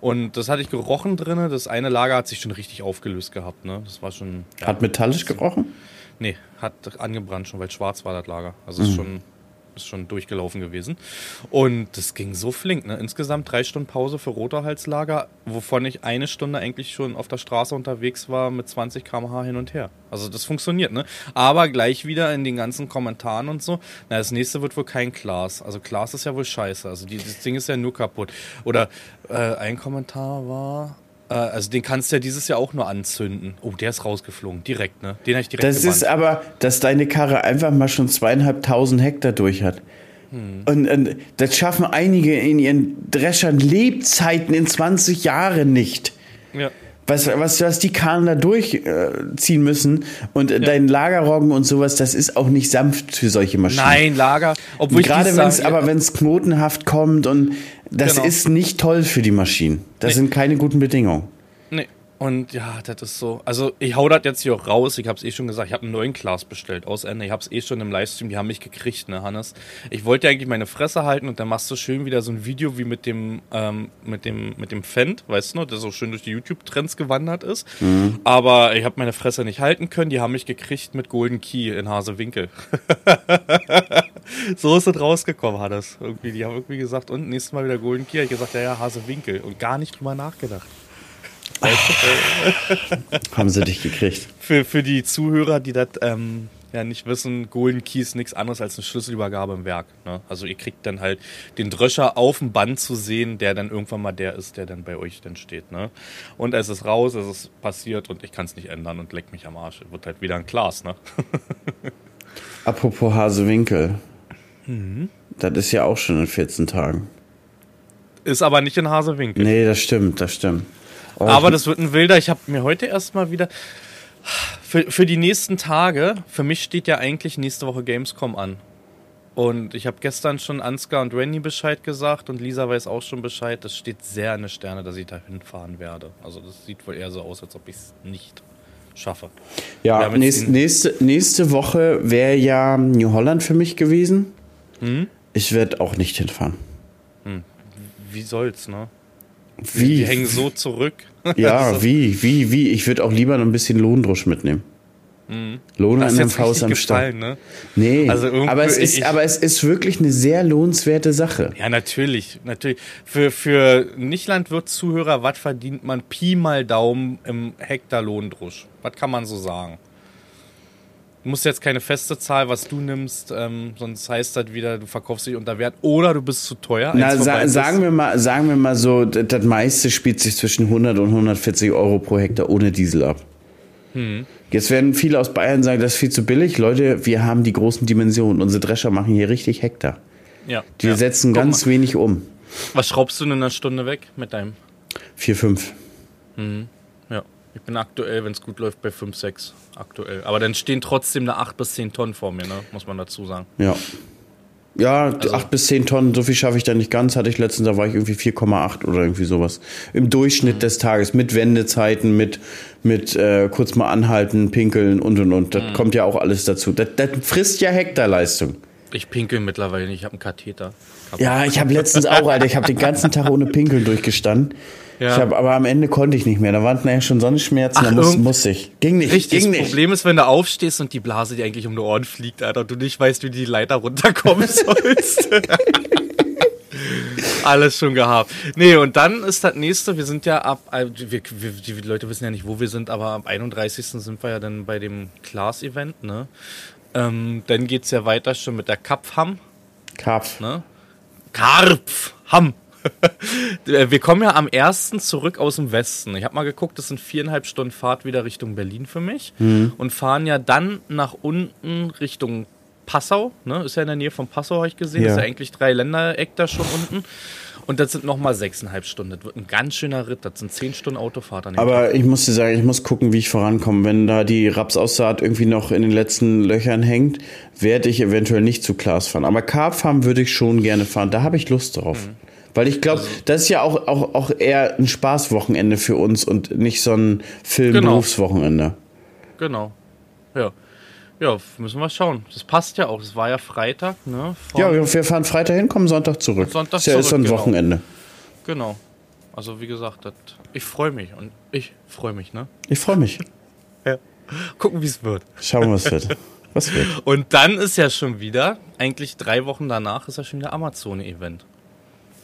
Und das hatte ich gerochen drinne. Das eine Lager hat sich schon richtig aufgelöst gehabt, ne? Das war schon. Ja, hat metallisch gerochen? Nee, hat angebrannt schon, weil schwarz war das Lager. Also mhm. ist schon ist schon durchgelaufen gewesen. Und das ging so flink. Ne? Insgesamt drei Stunden Pause für Roterhalslager, wovon ich eine Stunde eigentlich schon auf der Straße unterwegs war mit 20 km/h hin und her. Also das funktioniert, ne? Aber gleich wieder in den ganzen Kommentaren und so, na, das nächste wird wohl kein Glas. Also Glas ist ja wohl scheiße. Also die, das Ding ist ja nur kaputt. Oder äh, ein Kommentar war, also den kannst du ja dieses Jahr auch nur anzünden. Oh, der ist rausgeflogen, direkt, ne? Den habe ich direkt Das gebannt. ist aber, dass deine Karre einfach mal schon zweieinhalbtausend Hektar durch hat. Hm. Und, und, das schaffen einige in ihren Dreschern Lebzeiten in 20 Jahren nicht. Ja. Was, was, was die Karren da durchziehen äh, müssen und ja. dein Lagerroggen und sowas, das ist auch nicht sanft für solche Maschinen. Nein, Lager. Obwohl Gerade wenn es, aber wenn es knotenhaft kommt und das genau. ist nicht toll für die Maschinen. Das nee. sind keine guten Bedingungen. Nee. Und ja, das ist so. Also ich hau das jetzt hier auch raus. Ich habe es eh schon gesagt. Ich habe einen neuen Glas bestellt aus Ende. Ich habe es eh schon im Livestream. Die haben mich gekriegt, ne, Hannes. Ich wollte eigentlich meine Fresse halten und dann machst du schön wieder so ein Video wie mit dem ähm, mit dem mit dem Fendt, weißt du, der so schön durch die YouTube-Trends gewandert ist. Mhm. Aber ich habe meine Fresse nicht halten können. Die haben mich gekriegt mit Golden Key in Hasewinkel. so ist es rausgekommen, Hannes. Irgendwie, die haben irgendwie gesagt, und nächstes Mal wieder Golden Key. Ich gesagt, ja, ja, Hasewinkel und gar nicht drüber nachgedacht. Haben sie dich gekriegt. Für, für die Zuhörer, die das ähm, ja nicht wissen, Golden Key ist nichts anderes als eine Schlüsselübergabe im Werk. Ne? Also ihr kriegt dann halt den Dröscher auf dem Band zu sehen, der dann irgendwann mal der ist, der dann bei euch dann steht. Ne? Und es ist raus, es ist passiert und ich kann es nicht ändern und leck mich am Arsch. Wird halt wieder ein Glas, ne? Apropos Hasewinkel. Mhm. Das ist ja auch schon in 14 Tagen. Ist aber nicht in Hasewinkel. Nee, das stimmt, das stimmt. Oh, Aber das wird ein wilder. Ich habe mir heute erstmal wieder. Für, für die nächsten Tage, für mich steht ja eigentlich nächste Woche Gamescom an. Und ich habe gestern schon Ansgar und Randy Bescheid gesagt und Lisa weiß auch schon Bescheid. Das steht sehr in den Sterne, dass ich da hinfahren werde. Also das sieht wohl eher so aus, als ob ich es nicht schaffe. Ja, nächste, nächste, nächste Woche wäre ja New Holland für mich gewesen. Hm? Ich werde auch nicht hinfahren. Hm. Wie soll's, ne? Wie? Die hängen so zurück. Ja, wie, wie, wie. Ich würde auch lieber noch ein bisschen Lohndrusch mitnehmen. Mhm. Lohn an dem Haus am Start. Ne? Nee, also aber, es ist, ich, aber es ist wirklich eine sehr lohnenswerte Sache. Ja, natürlich. natürlich. Für, für Nicht-Landwirt-Zuhörer, was verdient man Pi mal Daumen im Hektar Lohndrusch? Was kann man so sagen? Du musst jetzt keine feste Zahl, was du nimmst, ähm, sonst heißt das wieder, du verkaufst dich unter Wert oder du bist zu teuer. Na, sa sagen, wir mal, sagen wir mal so, das meiste spielt sich zwischen 100 und 140 Euro pro Hektar ohne Diesel ab. Hm. Jetzt werden viele aus Bayern sagen, das ist viel zu billig. Leute, wir haben die großen Dimensionen. Unsere Drescher machen hier richtig Hektar. Ja. Die ja. setzen Guck ganz mal. wenig um. Was schraubst du in einer Stunde weg mit deinem? 4, 5. Mhm. Ich bin aktuell, wenn es gut läuft, bei 5, 6 aktuell. Aber dann stehen trotzdem eine 8 bis 10 Tonnen vor mir, ne? muss man dazu sagen. Ja. Ja, also, 8 bis 10 Tonnen, so viel schaffe ich da nicht ganz. Hatte ich letztens, da war ich irgendwie 4,8 oder irgendwie sowas. Im Durchschnitt mhm. des Tages, mit Wendezeiten, mit, mit äh, kurz mal anhalten, pinkeln und und und. Das mhm. kommt ja auch alles dazu. Das, das frisst ja Hektarleistung. Ich pinkel mittlerweile nicht, ich habe einen Katheter. Ja, ich habe letztens auch, Alter, ich habe den ganzen Tag ohne Pinkeln durchgestanden. Ja. Ich hab, aber am Ende konnte ich nicht mehr. Da waren nachher schon Sonnenschmerzen, Ach, da muss, muss ich. Ging nicht. Richtig, ging das nicht. Problem ist, wenn du aufstehst und die Blase dir eigentlich um die Ohren fliegt, Alter, und du nicht weißt, wie die Leiter runterkommen sollst. Alles schon gehabt. Nee, und dann ist das nächste, wir sind ja ab, äh, wir, wir, die Leute wissen ja nicht, wo wir sind, aber am 31. sind wir ja dann bei dem Class-Event, ne? Ähm, dann geht's ja weiter schon mit der Kapfham. Karpf. Ne? Karpf, Ham. Wir kommen ja am ersten zurück aus dem Westen. Ich habe mal geguckt, das sind viereinhalb Stunden Fahrt wieder Richtung Berlin für mich. Mhm. Und fahren ja dann nach unten Richtung Passau. Ne? Ist ja in der Nähe von Passau, habe ich gesehen. Ja. Ist ja eigentlich drei Ländereck da schon unten. Und das sind nochmal sechseinhalb Stunden. Das wird ein ganz schöner Ritt. Das sind zehn Stunden Autofahrt. Aber Tag. ich muss dir sagen, ich muss gucken, wie ich vorankomme. Wenn da die Rapsaussaat irgendwie noch in den letzten Löchern hängt, werde ich eventuell nicht zu Klaas fahren. Aber Carb fahren würde ich schon gerne fahren. Da habe ich Lust drauf. Mhm. Weil ich glaube, also, das ist ja auch, auch, auch eher ein Spaßwochenende für uns und nicht so ein Film-Berufswochenende. Genau. genau. Ja. Ja, müssen wir schauen. Das passt ja auch. Das war ja Freitag, ne? Ja, wir fahren Freitag hin, kommen Sonntag zurück. Sonntag ist ja zurück, ist so ein genau. Wochenende. Genau. Also wie gesagt, das, ich freue mich und ich freue mich, ne? Ich freue mich. ja. Gucken, wie es wird. Schauen, was wird. Was wird. Und dann ist ja schon wieder, eigentlich drei Wochen danach, ist ja schon wieder Amazon-Event.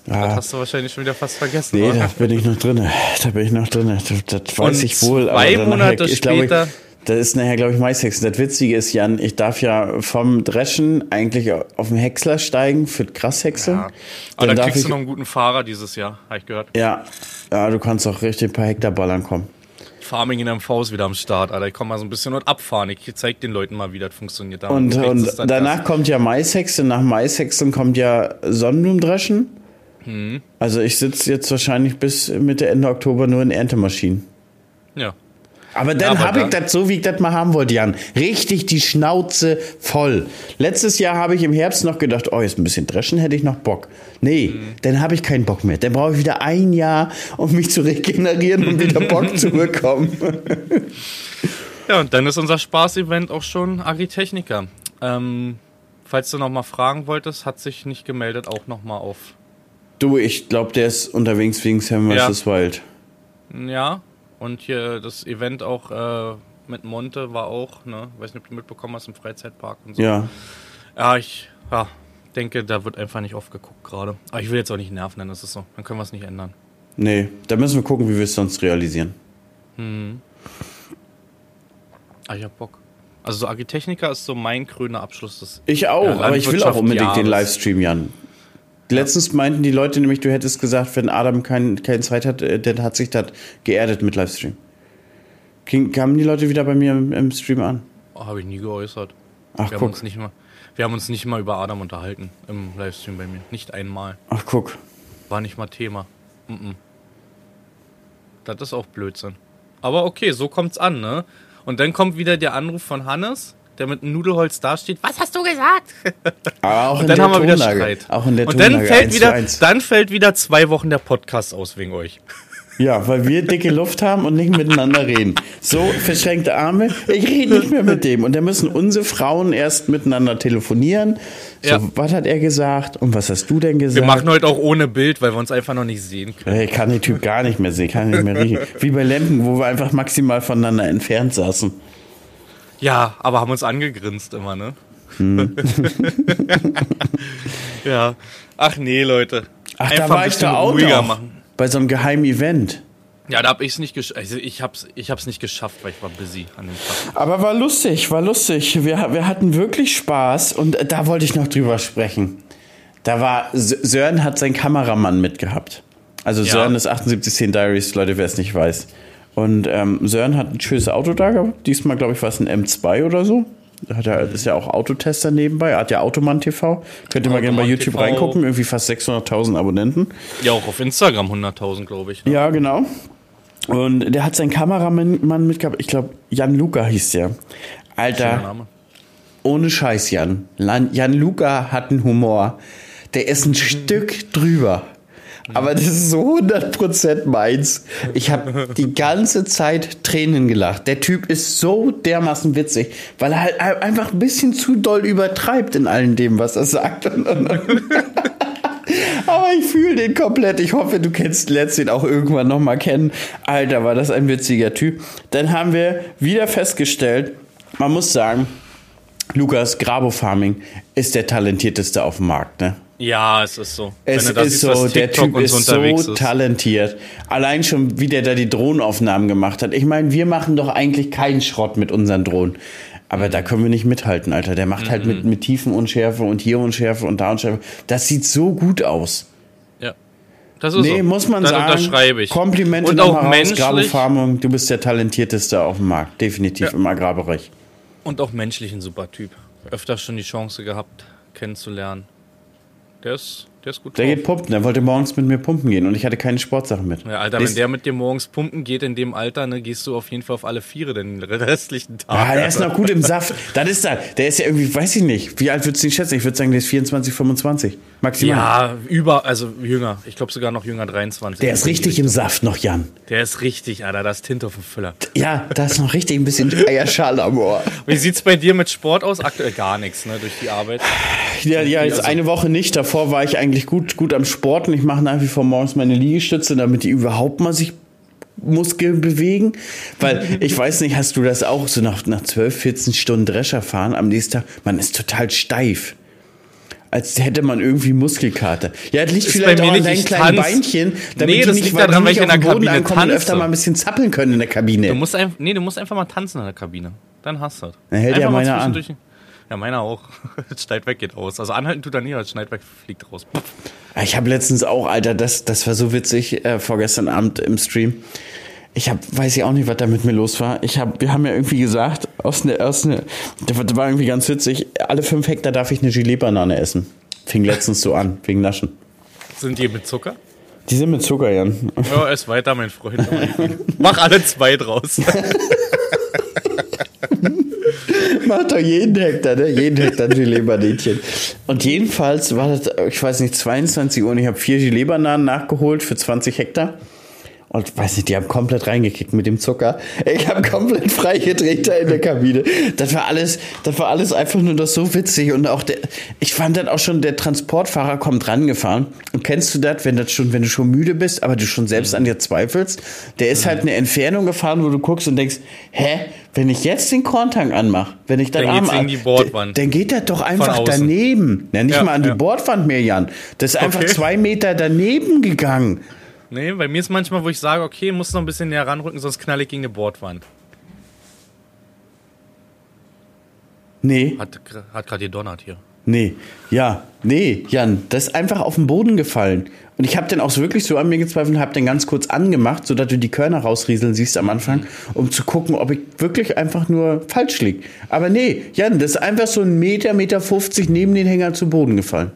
Ah. Das hast du wahrscheinlich schon wieder fast vergessen. Nee, oder? da bin ich noch drin. Da bin ich noch drin. Das, das weiß und ich wohl. Zwei Monate ich, später. Ich, das ist nachher, glaube ich, Maishexen. Das Witzige ist, Jan, ich darf ja vom Dreschen eigentlich auf den Häcksler steigen für Grashäckseln. Ja. Aber dann, dann kriegst du noch einen guten Fahrer dieses Jahr, habe ich gehört. Ja. ja, du kannst auch richtig ein paar Hektar ballern kommen. Farming in MV ist wieder am Start, Alter. Ich komme mal so ein bisschen und abfahren. Ich zeig den Leuten mal, wie das funktioniert. Da und, und danach erst. kommt ja Maishexen. Nach Maishexen kommt ja Sonnenblumendreschen. Hm. Also ich sitze jetzt wahrscheinlich bis Mitte, Ende Oktober nur in Erntemaschinen. Ja. Aber dann habe ich das so, wie ich das mal haben wollte, Jan. Richtig die Schnauze voll. Letztes Jahr habe ich im Herbst noch gedacht, oh, jetzt ein bisschen dreschen hätte ich noch Bock. Nee, mhm. dann habe ich keinen Bock mehr. Dann brauche ich wieder ein Jahr, um mich zu regenerieren und wieder Bock zu bekommen. ja, und dann ist unser Spaß-Event auch schon Agritechniker. Ähm, falls du noch mal fragen wolltest, hat sich nicht gemeldet, auch noch mal auf. Du, ich glaube, der ist unterwegs wegen Sam vs. Ja. Wild. Ja, und hier das Event auch äh, mit Monte war auch, ne? Weiß nicht, ob du mitbekommen hast, im Freizeitpark und so. Ja. Ja, ich ja, denke, da wird einfach nicht oft geguckt gerade. Aber ich will jetzt auch nicht nerven, dann ist es so. Dann können wir es nicht ändern. Nee, da müssen wir gucken, wie wir es sonst realisieren. Hm. Ah, ich hab Bock. Also so Agritechniker ist so mein grüner Abschluss des Ich auch, aber ich will auch unbedingt Jahres. den Livestream, Jan. Letztens meinten die Leute nämlich, du hättest gesagt, wenn Adam kein, keine Zeit hat, äh, dann hat sich das geerdet mit Livestream. Kamen die Leute wieder bei mir im, im Stream an? Oh, Habe ich nie geäußert. Ach, wir, guck. Haben uns nicht mal, wir haben uns nicht mal über Adam unterhalten im Livestream bei mir. Nicht einmal. Ach, guck. War nicht mal Thema. Mm -mm. Das ist auch Blödsinn. Aber okay, so kommt's an, ne? Und dann kommt wieder der Anruf von Hannes der mit einem Nudelholz dasteht. Was hast du gesagt? Aber auch und dann haben wir wieder Streit. Auch in der und dann fällt wieder, dann fällt wieder zwei Wochen der Podcast aus wegen euch. Ja, weil wir dicke Luft haben und nicht miteinander reden. So verschränkte Arme, ich rede nicht mehr mit dem. Und dann müssen unsere Frauen erst miteinander telefonieren. So, ja. was hat er gesagt und was hast du denn gesagt? Wir machen heute auch ohne Bild, weil wir uns einfach noch nicht sehen können. Ich kann den Typ gar nicht mehr sehen, kann nicht mehr riechen. Wie bei Lempen, wo wir einfach maximal voneinander entfernt saßen. Ja, aber haben uns angegrinst immer, ne? Hm. ja. Ach nee, Leute. Ach, Einfach da war ich da auch noch. Machen. Bei so einem geheimen Event. Ja, da habe ich es nicht geschafft. Also ich hab's, ich hab's nicht geschafft, weil ich war busy an dem Tag. Aber war lustig, war lustig. Wir, wir hatten wirklich Spaß und da wollte ich noch drüber sprechen. Da war Sören hat seinen Kameramann mitgehabt. Also ja. Sören ist 7810 Diaries, Leute, wer es nicht weiß. Und ähm, Sören hat ein schönes Auto da gehabt. Diesmal, glaube ich, war es ein M2 oder so. Hat er, ist ja auch Autotester nebenbei. Er hat ja Automann TV. Könnt ihr mal gerne bei YouTube TV. reingucken. Irgendwie fast 600.000 Abonnenten. Ja, auch auf Instagram 100.000, glaube ich. Ne? Ja, genau. Und der hat seinen Kameramann mitgehabt. Ich glaube, Jan Luca hieß der. Alter. Ohne Scheiß, Jan. Jan Luca hat einen Humor. Der ist ein mhm. Stück drüber. Aber das ist so 100% meins. Ich habe die ganze Zeit Tränen gelacht. Der Typ ist so dermaßen witzig, weil er halt einfach ein bisschen zu doll übertreibt in allem dem, was er sagt. Aber ich fühle den komplett. Ich hoffe, du kennst Let's den auch irgendwann nochmal kennen. Alter, war das ein witziger Typ. Dann haben wir wieder festgestellt, man muss sagen, Lukas Grabo Farming ist der talentierteste auf dem Markt, ne? Ja, es ist so. Es ist siehst, so, der Typ ist so ist. talentiert. Allein schon, wie der da die Drohnenaufnahmen gemacht hat. Ich meine, wir machen doch eigentlich keinen Schrott mit unseren Drohnen. Aber da können wir nicht mithalten, Alter. Der macht halt mhm. halt mit, mit Tiefenunschärfe und hier Unschärfe und da Unschärfe. Das sieht so gut aus. Ja. Das ist nee, so. muss man das sagen. unterschreibe ich. Komplimente Und auch menschlich. Grabo Farmung, du bist der talentierteste auf dem Markt, definitiv Ja. im Agrarbereich. Und auch menschlich ein super Typ. Öfter schon die Chance gehabt, kennenzulernen. Der ist, der ist gut Der drauf. geht pumpen, der wollte morgens mit mir pumpen gehen und ich hatte keine Sportsachen mit. Ja, Alter, Nächst- wenn der mit dir morgens pumpen geht in dem Alter, ne, gehst du auf jeden Fall auf alle Viere den restlichen Tag. Ah, der ist noch gut im Saft. Das ist er. Der ist ja irgendwie, weiß ich nicht. Wie alt würdest du ihn schätzen? Ich würde sagen, der ist 24, 25. Maximal. Ja, über, also jünger. Ich glaube sogar noch jünger, 23. Der ist richtig im Saft noch, Jan. Der ist richtig, Alter, das ist Tinte auf dem Füller. Ja, da ist noch richtig ein bisschen Eierschale am Ohr. Wie sieht's bei dir mit Sport aus? Aktuell gar nichts, ne, durch die Arbeit. Ja, ja, jetzt Also- eine Woche nicht. Davor war ich eigentlich gut, gut am Sporten. Ich mache nach wie vor morgens meine Liegestütze, damit die überhaupt mal sich Muskeln bewegen. Weil ich weiß nicht, hast du das auch so nach, nach 12, 14 Stunden Drescher fahren am nächsten Tag? Man ist total steif. Als hätte man irgendwie Muskelkater. Ja, das liegt Ist vielleicht auch an deinen kleinen tanz. Beinchen, damit Nee, das nicht, liegt weil daran, weil ich in der Boden Kabine und öfter tanze. mal ein bisschen zappeln können in der Kabine. Du musst einfach, nee, du musst einfach mal tanzen in der Kabine. Dann hast du das. Dann hält einfach ja meiner an. Ja, meiner auch. Schneidwerk geht aus. Also anhalten tut er nie, aber Schneidwerk fliegt raus. Ich habe letztens auch, Alter, das, das war so witzig, äh, vorgestern Abend im Stream. Ich hab, weiß ich auch nicht, was da mit mir los war. Ich hab, wir haben ja irgendwie gesagt, aus ne, aus ne, das war- irgendwie ganz witzig, alle fünf Hektar darf ich eine Gelee-Banane essen. Fing letztens so an, wegen Naschen. Sind die mit Zucker? Die sind mit Zucker, Jan. Ja, ess weiter, mein Freund. Mach alle zwei draus. Macht doch jeden Hektar, ne? Jeden Hektar Gelee-Bananchen. Und jedenfalls war das, ich weiß nicht, 22 Uhr und ich habe vier Gelee-Bananen nachgeholt für 20 Hektar. Und weiß nicht, die haben komplett reingekickt mit dem Zucker. Ich habe komplett freigedreht da in der Kabine. Das war alles, das war alles einfach nur das so witzig. Und auch der, ich fand dann auch schon, der Transportfahrer kommt rangefahren. Und kennst du das, wenn das schon, wenn du schon müde bist, aber du schon selbst an dir zweifelst? Der ist halt eine Entfernung gefahren, wo du guckst und denkst, hä, wenn ich jetzt den Korntank anmache, wenn ich dann Dann Arm die Bordwand. dann geht das doch einfach daneben. Ja, nicht Ja, mal an die ja. Bordwand mehr, Jan. Das ist einfach Okay. zwei Meter daneben gegangen. Nee, bei mir ist manchmal, wo ich sage, okay, muss noch ein bisschen näher ranrücken, sonst knall ich gegen eine Bordwand. Nee, Hat, hat gerade gedonnert hier. nee, ja, nee, Jan, das ist einfach auf den Boden gefallen. Und ich habe dann auch so wirklich so an mir gezweifelt und habe den ganz kurz angemacht, sodass du die Körner rausrieseln siehst am Anfang, um zu gucken, ob ich wirklich einfach nur falsch lieg. Aber nee, Jan, das ist einfach so ein Meter, Meter 50 neben den Hänger zu Boden gefallen.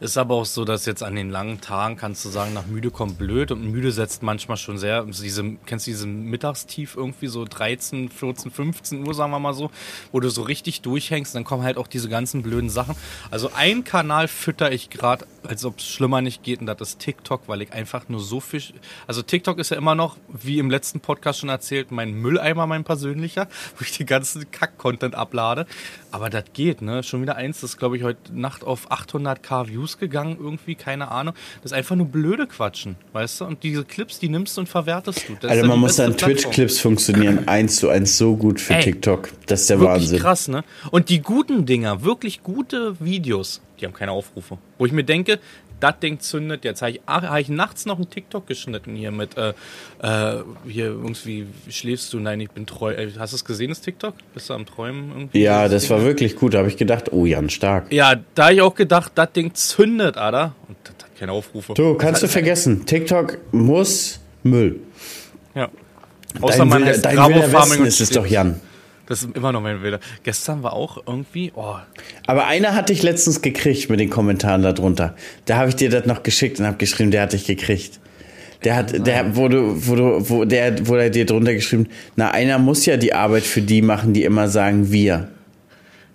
Ist aber auch so, dass jetzt an den langen Tagen kannst du sagen, nach müde kommt blöd und müde setzt manchmal schon sehr, diese, kennst du diesen Mittagstief irgendwie so 13, 14, 15 Uhr, sagen wir mal so, wo du so richtig durchhängst, dann kommen halt auch diese ganzen blöden Sachen. Also ein Kanal fütter ich gerade, als ob es schlimmer nicht geht und das ist TikTok, weil ich einfach nur so viel, also TikTok ist ja immer noch, wie im letzten Podcast schon erzählt, mein Mülleimer, mein persönlicher, wo ich den ganzen Kack-Content ablade. Aber das geht, ne? Schon wieder eins, das ist, glaube ich, heute Nacht auf 800k Views gegangen, irgendwie, keine Ahnung. Das ist einfach nur blöde Quatschen, weißt du? Und diese Clips, die nimmst du und verwertest du. Das Also ja man muss Plattform. Twitch-Clips funktionieren eins zu eins so gut für Ey, TikTok. Das ist der Wirklich Wahnsinn. krass, ne? Und die guten Dinger, wirklich gute Videos, die haben keine Aufrufe. Wo ich mir denke, das Ding zündet jetzt. Habe ich, hab ich nachts noch einen TikTok geschnitten hier mit, äh, äh, hier irgendwie, schläfst du? Nein, ich bin treu. Äh, Hast du es gesehen, das TikTok? Bist du am Träumen irgendwie? Ja, das Ding? war wirklich gut. Da habe ich gedacht, oh Jan, stark. Ja, da hab ich auch gedacht, das Ding zündet, Alter. Und das hat keine Aufrufe. Du, kannst du vergessen, TikTok muss Müll. Ja. Außer Dein, man wilder, heißt dein Farming Westen ist es doch, Jan. Das ist immer noch mein Wilder. Gestern war auch irgendwie, oh, Aber einer hat dich letztens gekriegt mit den Kommentaren darunter. Da habe ich dir das noch geschickt und habe geschrieben, der hat dich gekriegt. Der hat, der, wo du, wo der, er dir drunter geschrieben, na, einer muss ja die Arbeit für die machen, die immer sagen wir.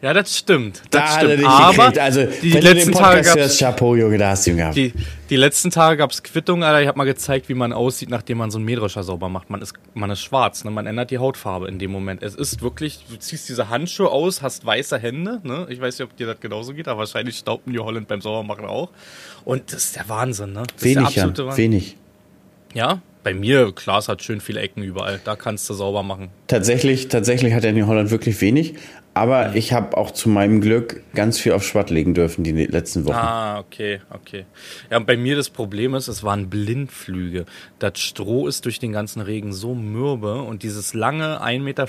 Ja, das stimmt. Das Da stimmt. Aber gekriegt. Also, die wenn du den letzten Tage gab's Chapeau, Junge, da hast du ihn gehabt. Die, die letzten Tage gab es Quittung, Alter. Ich habe mal gezeigt, wie man aussieht, nachdem man so einen Mähdrescher sauber macht. Man ist, man ist schwarz, ne? man ändert die Hautfarbe in dem Moment. Es ist wirklich, du ziehst diese Handschuhe aus, hast weiße Hände. Ne? Ich weiß nicht, ob dir das genauso geht, aber wahrscheinlich staubt New Holland beim Saubermachen auch. Und das ist der Wahnsinn. Ne? Das wenig, ist der absolute Wahnsinn. wenig. Ja, bei mir, Klaas hat schön viele Ecken überall. Da kannst du sauber machen. Tatsächlich, tatsächlich hat er in New Holland wirklich wenig. Aber ich habe auch zu meinem Glück ganz viel auf Schwatt legen dürfen die letzten Wochen. Ah, okay, okay. Ja, und bei mir das Problem ist, es waren Blindflüge. Das Stroh ist durch den ganzen Regen so mürbe und dieses lange 1,50 Meter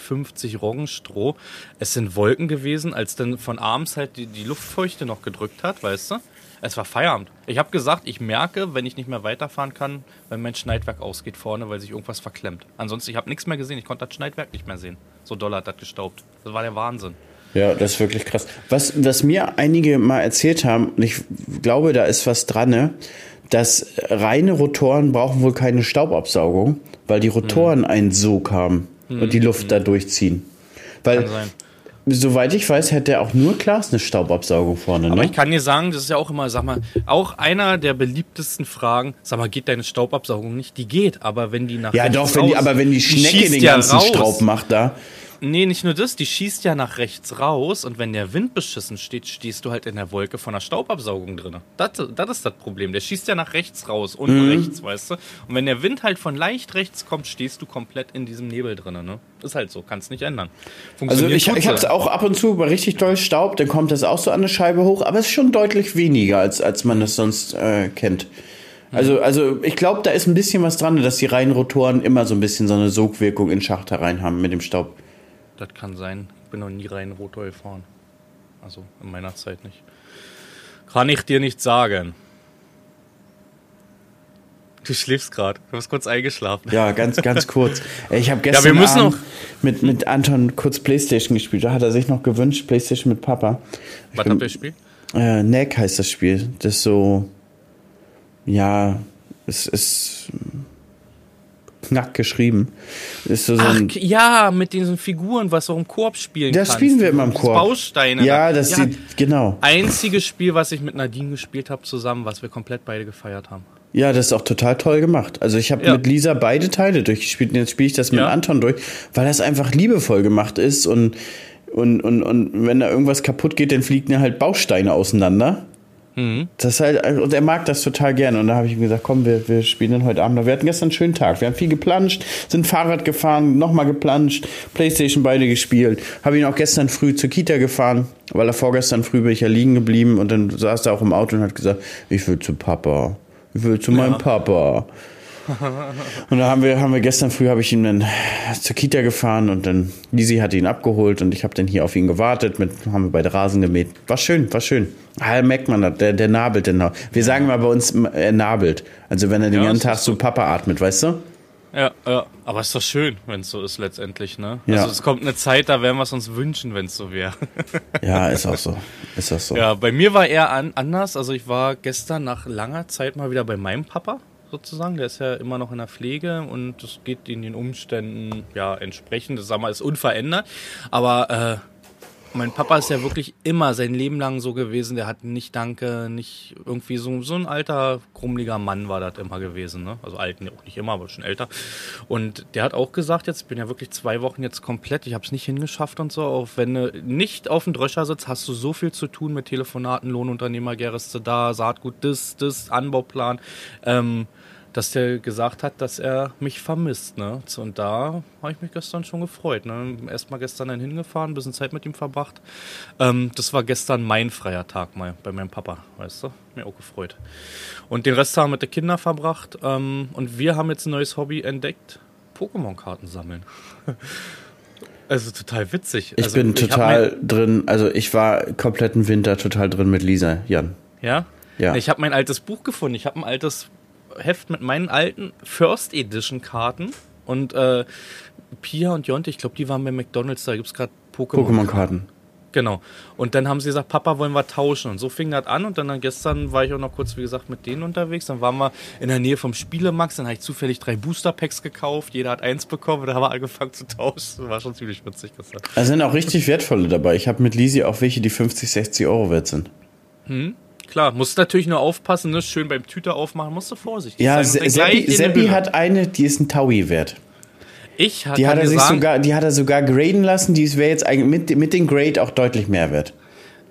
Roggenstroh, es sind Wolken gewesen, als dann von abends halt die, die Luftfeuchte noch gedrückt hat, weißt du? Es war Feierabend. Ich habe gesagt, ich merke, wenn ich nicht mehr weiterfahren kann, wenn mein Schneidwerk ausgeht vorne, weil sich irgendwas verklemmt. Ansonsten, ich habe nichts mehr gesehen. Ich konnte das Schneidwerk nicht mehr sehen. So doll hat das gestaubt. Das war der Wahnsinn. Ja, das ist wirklich krass. Was, was mir einige mal erzählt haben, und ich glaube, da ist was dran, ne? dass reine Rotoren brauchen wohl keine Staubabsaugung, weil die Rotoren hm. einen Sog haben hm. und die Luft hm. da durchziehen. Weil, soweit ich weiß, hätte er auch nur Glas eine Staubabsaugung vorne. Aber ne? ich kann dir sagen, das ist ja auch immer, sag mal, auch einer der beliebtesten Fragen, sag mal, geht deine Staubabsaugung nicht? Die geht, aber wenn die nach Ja, doch, wenn die, aber wenn die Schnecke die den ganzen ja Staub macht da. Nee, nicht nur das, die schießt ja nach rechts raus und wenn der Wind beschissen steht, stehst du halt in der Wolke von der Staubabsaugung drin. Das, das ist das Problem. Der schießt ja nach rechts raus, unten mhm. rechts, weißt du? Und wenn der Wind halt von leicht rechts kommt, stehst du komplett in diesem Nebel drin, ne? Ist halt so, kannst nicht ändern. Also ich, ich hab's auch ab und zu bei richtig doll Staub, dann kommt das auch so an der Scheibe hoch, aber es ist schon deutlich weniger, als, als man es sonst äh, kennt. Also, also ich glaube, da ist ein bisschen was dran, dass die Reihenrotoren immer so ein bisschen so eine Sogwirkung in Schacht herein haben mit dem Staub. Das kann sein. Ich bin noch nie rein Rotor gefahren. Also in meiner Zeit nicht. Kann ich dir nicht sagen. Du schläfst gerade. Du bist kurz eingeschlafen. Ja, ganz, ganz kurz. Ich habe gestern ja, mit, mit Anton kurz Playstation gespielt. Da hat er sich noch gewünscht, Playstation mit Papa. Was habt ihr gespielt? Äh, Neck heißt das Spiel. Das ist so, ja, es ist knack geschrieben. Ist so, so Ach, ja, mit diesen Figuren, was du im Koop spielen das kannst. Das spielen wir immer im Koop. Bausteine. Ja, das ja, sieht, genau. Einziges Spiel, was ich mit Nadine gespielt habe zusammen, was wir komplett beide gefeiert haben. Ja, das ist auch total toll gemacht. Also ich habe ja. mit Lisa beide Teile durchgespielt und jetzt spiele ich das mit ja. Anton durch, weil das einfach liebevoll gemacht ist und, und, und, und wenn da irgendwas kaputt geht, dann fliegen ja halt Bausteine auseinander. Mhm. Das halt, und er mag das total gerne. Und da habe ich ihm gesagt, komm, wir, wir spielen dann heute Abend noch. Wir hatten gestern einen schönen Tag. Wir haben viel geplanscht, sind Fahrrad gefahren, nochmal geplanscht, Playstation beide gespielt. Habe ihn auch gestern früh zur Kita gefahren, weil er vorgestern früh bin ich ja liegen geblieben und dann saß er auch im Auto und hat gesagt, ich will zu Papa. Ich will zu ja. meinem Papa. und da haben wir, haben wir gestern früh habe ich ihn dann zur Kita gefahren und dann Lisi hat ihn abgeholt und ich habe dann hier auf ihn gewartet, mit, haben wir beide Rasen gemäht. War schön, war schön. Ah, merkt man das, der, der nabelt den Wir sagen mal bei uns, er nabelt. Also wenn er den ja, ganzen Tag so Papa atmet, weißt du? Ja, ja, aber ist doch schön, wenn es so ist letztendlich, ne? Ja. Also es kommt eine Zeit, da werden wir es uns wünschen, wenn es so wäre. ja, ist auch so. Ist das so. Ja, bei mir war eher an, anders. Also ich war gestern nach langer Zeit mal wieder bei meinem Papa sozusagen. Der ist ja immer noch in der Pflege und es geht in den Umständen ja entsprechend. Das sag mal, ist unverändert. Aber äh, mein Papa ist ja wirklich immer sein Leben lang so gewesen. Der hat nicht Danke, nicht irgendwie so, so ein alter, krummeliger Mann war das immer gewesen. Ne? Also alt, auch nicht immer, aber schon älter. Und der hat auch gesagt, jetzt bin ja wirklich zwei Wochen jetzt komplett, ich habe es nicht hingeschafft und so. Auch wenn du nicht auf dem Dröscher sitzt, hast du so viel zu tun mit Telefonaten, Lohnunternehmer, Gereste da, Saatgut, das, das, Anbauplan. Ähm, dass der gesagt hat, dass er mich vermisst. Ne? Und da habe ich mich gestern schon gefreut. Ne? Erstmal gestern dann hingefahren, ein bisschen Zeit mit ihm verbracht. Ähm, das war gestern mein freier Tag mal bei meinem Papa, weißt du? Mir auch gefreut. Und den Rest haben wir mit den Kindern verbracht. Ähm, und wir haben jetzt ein neues Hobby entdeckt: Pokémon-Karten sammeln. Also total witzig. Ich also, bin total drin, also ich war kompletten Winter total drin mit Lisa, Jan. Ja? Ja. Ich habe mein altes Buch gefunden. Ich habe ein altes Heft mit meinen alten First Edition Karten und äh, Pia und Jonte, ich glaube, die waren bei McDonalds, da gibt es gerade Pokémon-Karten. Pokémon genau. Und dann haben sie gesagt, Papa, wollen wir tauschen. Und so fing das an. Und dann, dann gestern war ich auch noch kurz, wie gesagt, mit denen unterwegs. Dann waren wir in der Nähe vom Spielemax. Dann habe ich zufällig drei Booster-Packs gekauft. Jeder hat eins bekommen. Und dann haben wir angefangen zu tauschen. Das war schon ziemlich witzig gestern. Da sind auch richtig wertvolle dabei. Ich habe mit Lisi auch welche, die 50, 60 Euro wert sind. Hm? Klar, musst natürlich nur aufpassen, ne? schön beim Tüte aufmachen, musst du vorsichtig ja, sein. Ja, Seppi, Seppi hat eine, die ist ein Taui wert. Ich die hat er sich sagen, sogar, die hat er sogar graden lassen, die wäre jetzt eigentlich mit, mit dem Grade auch deutlich mehr wert.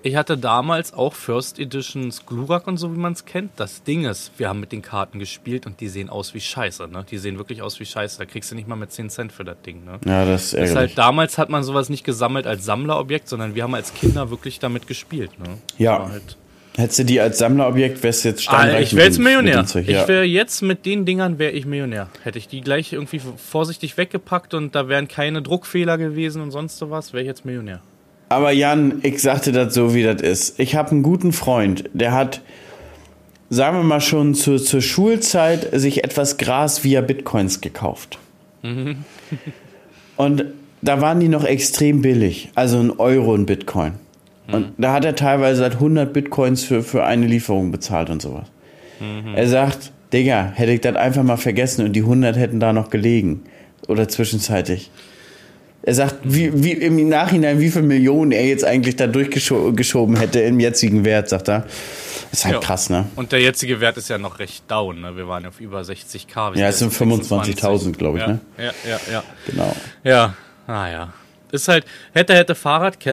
Ich hatte damals auch First Editions Glurak und so, wie man es kennt. Das Ding ist, wir haben mit den Karten gespielt und die sehen aus wie Scheiße. Ne? Die sehen wirklich aus wie Scheiße. Da kriegst du nicht mal mit 10 Cent für das Ding. Ne? Ja, das ist ärgerlich. halt, damals hat man sowas nicht gesammelt als Sammlerobjekt, sondern wir haben als Kinder wirklich damit gespielt. Ne? Ja. Halt Hättest du die als Sammlerobjekt, wärst du jetzt steinreich. Ah, ich wäre jetzt Millionär. Ja. Ich wäre jetzt mit den Dingern wäre ich Millionär. Hätte ich die gleich irgendwie vorsichtig weggepackt und da wären keine Druckfehler gewesen und sonst sowas, wäre ich jetzt Millionär. Aber Jan, ich sagte das so, wie das ist. Ich habe einen guten Freund, der hat sagen wir mal schon zu, zur Schulzeit, sich etwas Gras via Bitcoins gekauft. Mhm. Und da waren die noch extrem billig, also ein Euro ein Bitcoin. Mhm. Und da hat er teilweise halt 100 Bitcoins für, für eine Lieferung bezahlt und sowas. Mhm. Er sagt, Digga, hätte ich das einfach mal vergessen und die 100 hätten da noch gelegen. Oder zwischenzeitlich. Er sagt, wie, wie im Nachhinein, wie viele Millionen er jetzt eigentlich da durchgeschoben hätte im jetzigen Wert, sagt er. Das ist halt ja. krass, ne? Und der jetzige Wert ist ja noch recht down, ne? Wir waren auf über 60k. Ja, es sind 25.000, glaube ich, ja. ne? Ja, ja, ja. Genau. Ja, naja. Ah, ist halt, hätte, hätte Fahrradkette.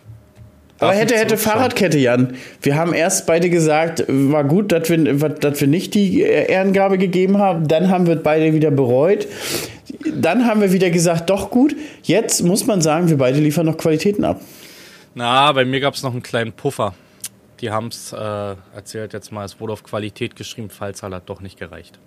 aber hätte, hätte Fahrradkette, Jan. Wir haben erst beide gesagt, war gut, dass wir, dass wir nicht die Ehrengabe gegeben haben. Dann haben wir beide wieder bereut. Dann haben wir wieder gesagt, doch gut. Jetzt muss man sagen, wir beide liefern noch Qualitäten ab. Na, bei mir gab es noch einen kleinen Puffer. Die haben es äh, erzählt jetzt mal, es wurde auf Qualität geschrieben, Fallzahl hat doch nicht gereicht.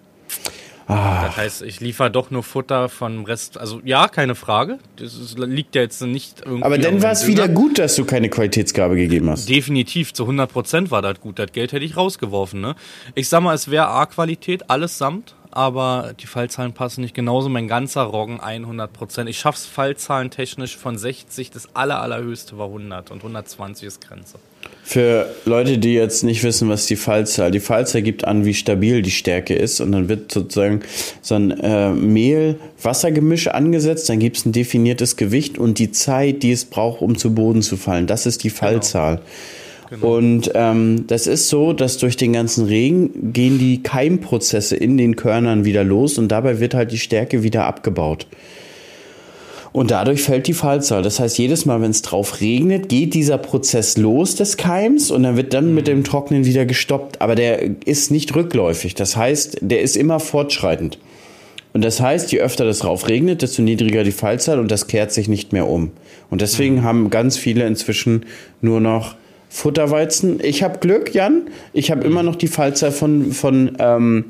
Ah. Das heißt, ich liefere doch nur Futter vom Rest. Also ja, keine Frage. Das ist, liegt ja jetzt nicht irgendwie. Aber dann war es wieder gut, dass du keine Qualitätsgabe gegeben hast. Definitiv, zu 100 Prozent war das gut. Das Geld hätte ich rausgeworfen. Ne? Ich sag mal, es wäre A-Qualität, alles samt aber die Fallzahlen passen nicht. Genauso mein ganzer Roggen 100 Prozent. Ich schaff's Fallzahlen technisch von 60, das aller, allerhöchste war 100 und 120 ist Grenze. Für Leute, die jetzt nicht wissen, was die Fallzahl, die Fallzahl gibt an, wie stabil die Stärke ist und dann wird sozusagen so ein äh, Mehl-Wassergemisch angesetzt, dann gibt es ein definiertes Gewicht und die Zeit, die es braucht, um zu Boden zu fallen. Das ist die genau. Fallzahl. Genau. Genau. Und ähm, das ist so, dass durch den ganzen Regen gehen die Keimprozesse in den Körnern wieder los und dabei wird halt die Stärke wieder abgebaut. Und dadurch fällt die Fallzahl. Das heißt, jedes Mal, wenn es drauf regnet, geht dieser Prozess los des Keims und dann wird dann mit dem Trocknen wieder gestoppt. Aber der ist nicht rückläufig. Das heißt, der ist immer fortschreitend. Und das heißt, je öfter das drauf regnet, desto niedriger die Fallzahl und das kehrt sich nicht mehr um. Und deswegen mhm. haben ganz viele inzwischen nur noch Futterweizen. Ich habe Glück, Jan. Ich habe immer noch die Fallzahl von, von, ähm,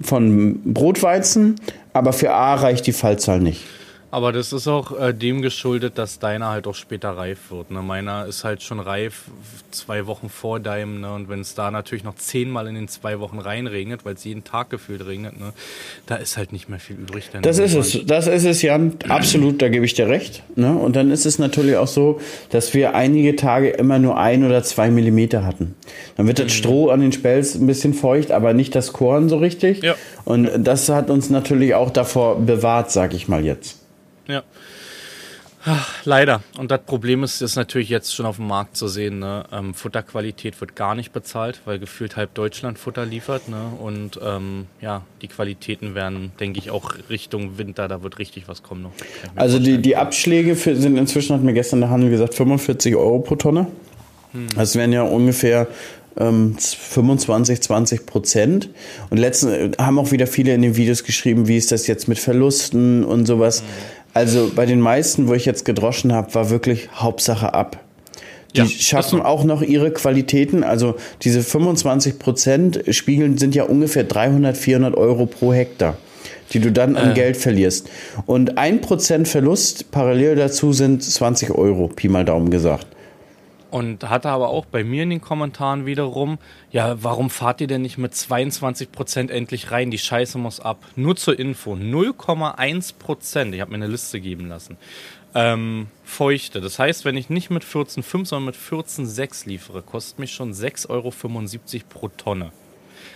von Brotweizen, aber für A reicht die Fallzahl nicht. Aber das ist auch äh, dem geschuldet, dass deiner halt auch später reif wird. Ne? Meiner ist halt schon reif zwei Wochen vor deinem. Ne? Und wenn es da natürlich noch zehnmal in den zwei Wochen reinregnet, weil es jeden Tag gefühlt regnet, ne? da ist halt nicht mehr viel übrig. Das ist es, das ist es, Jan. Absolut, da gebe ich dir recht. Ne? Und dann ist es natürlich auch so, dass wir einige Tage immer nur ein oder zwei Millimeter hatten. Dann wird das mhm. Stroh an den Spelz ein bisschen feucht, aber nicht das Korn so richtig. Ja. Und das hat uns natürlich auch davor bewahrt, sag ich mal jetzt. Ja. Ach, leider. Und das Problem ist, ist natürlich jetzt schon auf dem Markt zu sehen. Ne? Ähm, Futterqualität wird gar nicht bezahlt, weil gefühlt halb Deutschland Futter liefert. Ne? Und ähm, ja, die Qualitäten werden, denke ich, auch Richtung Winter, da wird richtig was kommen noch. Also die, die Abschläge für, sind inzwischen, hat mir gestern der Handel gesagt, 45 Euro pro Tonne. Hm. Das wären ja ungefähr 25, ähm, 20 Prozent. Und letzten haben auch wieder viele in den Videos geschrieben, wie ist das jetzt mit Verlusten und sowas. Mhm also bei den meisten, wo ich jetzt gedroschen habe, war wirklich Hauptsache ab. Die ja, schaffen auch noch ihre Qualitäten. Also diese 25 Prozent Spiegeln sind ja ungefähr 300, 400 Euro pro Hektar, die du dann an äh. Geld verlierst. Und ein Prozent Verlust parallel dazu sind 20 Euro, Pi mal Daumen gesagt. Und hatte aber auch bei mir in den Kommentaren wiederum, ja, warum fahrt ihr denn nicht mit 22% endlich rein? Die Scheiße muss ab. Nur zur Info, 0,1%, ich habe mir eine Liste geben lassen, ähm, Feuchte. Das heißt, wenn ich nicht mit 14,5, sondern mit 14,6 liefere, kostet mich schon 6,75 Euro pro Tonne.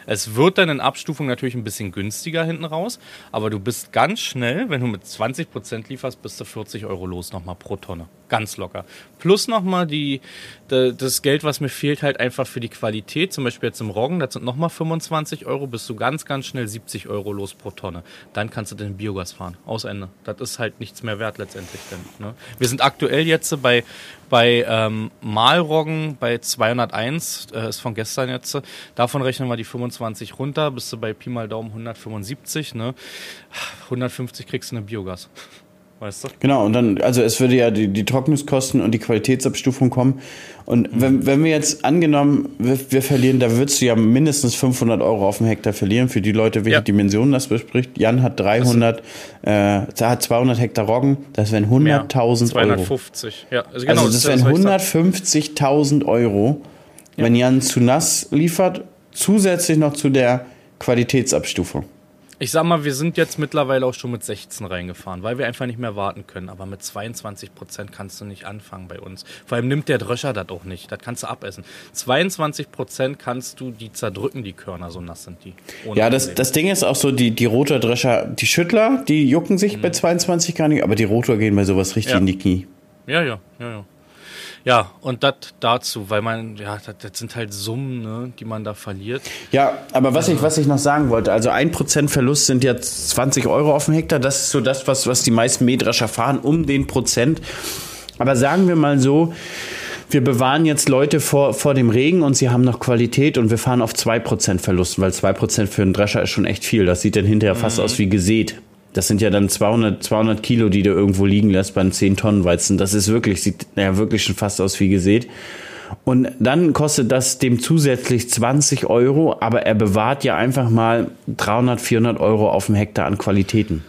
Es wird dann in Abstufung natürlich ein bisschen günstiger hinten raus, aber du bist ganz schnell, wenn du mit 20% lieferst, bist du 40 Euro los nochmal pro Tonne. Ganz locker. Plus nochmal die, das Geld, was mir fehlt, halt einfach für die Qualität. Zum Beispiel jetzt im Roggen, das sind nochmal 25 Euro, bist du ganz, ganz schnell 70 Euro los pro Tonne. Dann kannst du den Biogas fahren. Aus Ende. Das ist halt nichts mehr wert letztendlich. Denn, ne? Wir sind aktuell jetzt bei, bei ähm, Mahlroggen bei 201, äh, ist von gestern jetzt. Davon rechnen wir die 25 runter, bist du bei Pi mal Daumen 175. Ne? 150 kriegst du eine Biogas. Weißt du? Genau, und dann, also es würde ja die, die Trocknungskosten und die Qualitätsabstufung kommen. Und mhm. wenn, wenn wir jetzt angenommen, wir, wir, verlieren, da würdest du ja mindestens 500 Euro auf dem Hektar verlieren für die Leute, welche ja. Dimensionen das bespricht. Jan hat 300, äh, hat 200 Hektar Roggen, das wären 100.000 Euro. 250, ja. Also, genau, also das, das wären 150.000 Euro, ja. wenn Jan zu nass liefert, zusätzlich noch zu der Qualitätsabstufung. Ich sag mal, wir sind jetzt mittlerweile auch schon mit 16 reingefahren, weil wir einfach nicht mehr warten können. Aber mit 22 Prozent kannst du nicht anfangen bei uns. Vor allem nimmt der Dröscher das auch nicht. Das kannst du abessen. 22 Prozent kannst du die zerdrücken, die Körner, so nass sind die. Ja, das, das Ding ist auch so, die, die Rotordrescher, die Schüttler, die jucken sich mhm. bei 22 gar nicht, aber die Rotor gehen bei sowas richtig ja. in die Knie. Ja, ja, ja, ja. Ja, und das dazu, weil man, ja, das sind halt Summen, ne, die man da verliert. Ja, aber was, also. ich, was ich noch sagen wollte, also ein Prozent Verlust sind jetzt 20 Euro auf dem Hektar, das ist so das, was, was die meisten Mähdrescher fahren, um den Prozent. Aber sagen wir mal so, wir bewahren jetzt Leute vor, vor dem Regen und sie haben noch Qualität und wir fahren auf 2% Verlusten, weil 2% für einen Drescher ist schon echt viel. Das sieht dann hinterher fast mhm. aus wie gesät. Das sind ja dann 200, 200 Kilo, die du irgendwo liegen lässt beim 10 Tonnen Weizen. Das ist wirklich, sieht ja wirklich schon fast aus wie gesät. Und dann kostet das dem zusätzlich 20 Euro, aber er bewahrt ja einfach mal 300, 400 Euro auf dem Hektar an Qualitäten.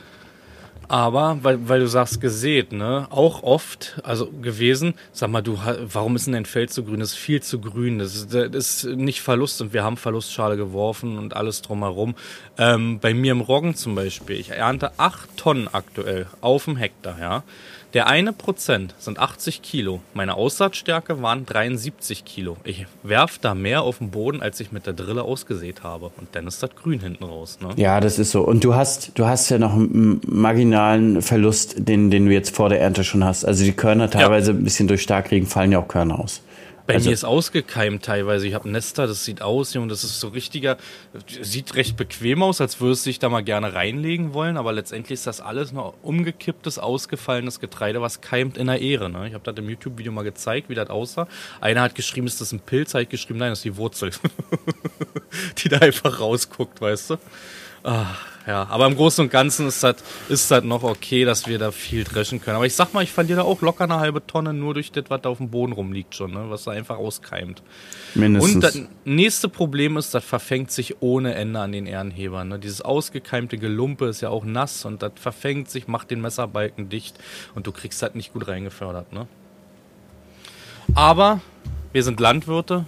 Aber, weil, weil du sagst gesät, ne, auch oft, also gewesen, sag mal, du, warum ist denn dein Feld so grün? Das ist viel zu grün. Das ist, das ist nicht Verlust und wir haben Verlustschale geworfen und alles drumherum. Ähm, bei mir im Roggen zum Beispiel, ich ernte acht Tonnen aktuell auf dem Hektar, ja. Der eine Prozent sind 80 Kilo. Meine Aussaatstärke waren 73 Kilo. Ich werf da mehr auf den Boden, als ich mit der Drille ausgesät habe. Und dann ist das grün hinten raus. Ne? Ja, das ist so. Und du hast, du hast ja noch einen marginalen Verlust, den, den du jetzt vor der Ernte schon hast. Also die Körner teilweise ja. ein bisschen durch Starkregen fallen ja auch Körner aus. Bei also, mir ist ausgekeimt teilweise. Ich habe Nester, das sieht aus, und das ist so richtiger, sieht recht bequem aus, als würdest du dich da mal gerne reinlegen wollen, aber letztendlich ist das alles noch umgekipptes, ausgefallenes Getreide, was keimt in der Ehre. Ne? Ich habe das im YouTube-Video mal gezeigt, wie das aussah. Einer hat geschrieben, ist das ein Pilz? Hat geschrieben, nein, das ist die Wurzel, die da einfach rausguckt, weißt du? Ach, ja, aber im Großen und Ganzen ist das ist das noch okay, dass wir da viel dreschen können. Aber ich sag mal, ich verliere da auch locker eine halbe Tonne nur durch das, was da auf dem Boden rumliegt schon, ne? was da einfach auskeimt. Mindestens. Und das nächste Problem ist, das verfängt sich ohne Ende an den Ehrenhebern. Ne? Dieses ausgekeimte Gelumpe ist ja auch nass und das verfängt sich, macht den Messerbalken dicht und du kriegst das nicht gut reingefördert. Ne? Aber wir sind Landwirte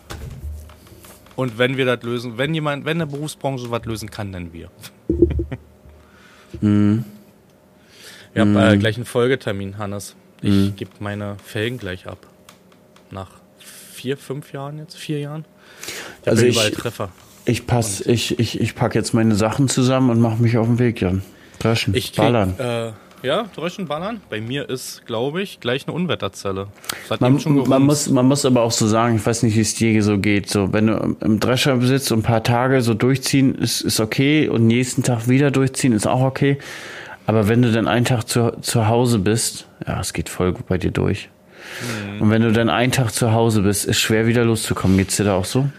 und wenn wir das lösen, wenn jemand, wenn eine Berufsbranche was lösen kann, dann wir. Mhm. Ich habe äh, gleich einen Folgetermin, Hannes. Ich mhm. gebe meine Felgen gleich ab. Nach vier, fünf Jahren jetzt, vier Jahren. Ich also ich, Treffer. Ich pass, ich, ich, ich packe jetzt meine Sachen zusammen und mache mich auf den Weg, Jan. Dreschen, ich krieg, ballern. Äh, ja, Dröschen ballern. Bei mir ist, glaube ich, gleich eine Unwetterzelle. Man, man, muss, man muss aber auch so sagen, ich weiß nicht, wie es dir so geht. So, wenn du im Drescher sitzt und ein paar Tage so durchziehen, ist, ist okay. Und nächsten Tag wieder durchziehen, ist auch okay. Aber wenn du dann einen Tag zu, zu Hause bist, ja, es geht voll gut bei dir durch. Mhm. Und wenn du dann einen Tag zu Hause bist, ist schwer wieder loszukommen. Geht's dir da auch so?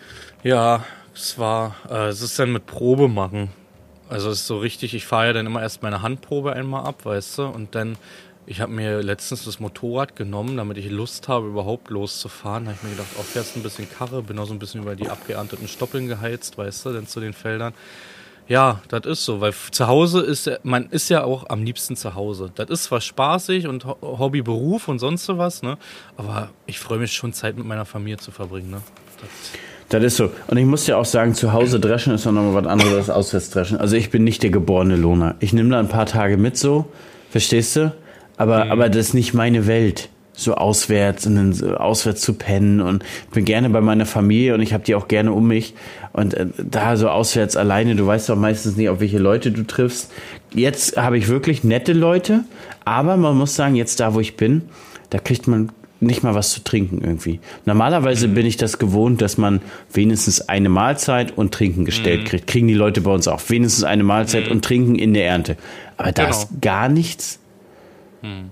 Ja, es war, äh, es ist dann mit Probe machen. Also es ist so richtig, ich fahre ja dann immer erst meine Handprobe einmal ab, weißt du, und dann, ich habe mir letztens das Motorrad genommen, damit ich Lust habe, überhaupt loszufahren. Da habe ich mir gedacht, auch oh, fährst ein bisschen Karre, bin auch so ein bisschen über die abgeernteten Stoppeln geheizt, weißt du, denn zu den Feldern. Ja, das ist so, weil zu Hause ist, man ist ja auch am liebsten zu Hause. Das ist zwar spaßig und Hobby, Beruf und sonst was, ne, aber ich freue mich schon, Zeit mit meiner Familie zu verbringen, ne. Das das ist so. Und ich muss dir auch sagen, zu Hause dreschen ist noch mal was anderes als auswärts dreschen. Also ich bin nicht der geborene Lohner. Ich nehme da ein paar Tage mit so, verstehst du? Aber, mhm. aber das ist nicht meine Welt. So auswärts und dann so auswärts zu pennen und ich bin gerne bei meiner Familie und ich habe die auch gerne um mich. Und äh, da so auswärts alleine, du weißt doch meistens nicht, auf welche Leute du triffst. Jetzt habe ich wirklich nette Leute, aber man muss sagen, jetzt da, wo ich bin, da kriegt man nicht mal was zu trinken irgendwie. Normalerweise mhm. bin ich das gewohnt, dass man wenigstens eine Mahlzeit und Trinken gestellt mhm. kriegt. Kriegen die Leute bei uns auch. Wenigstens eine Mahlzeit mhm. und Trinken in der Ernte. Aber da genau. ist gar nichts. Mhm.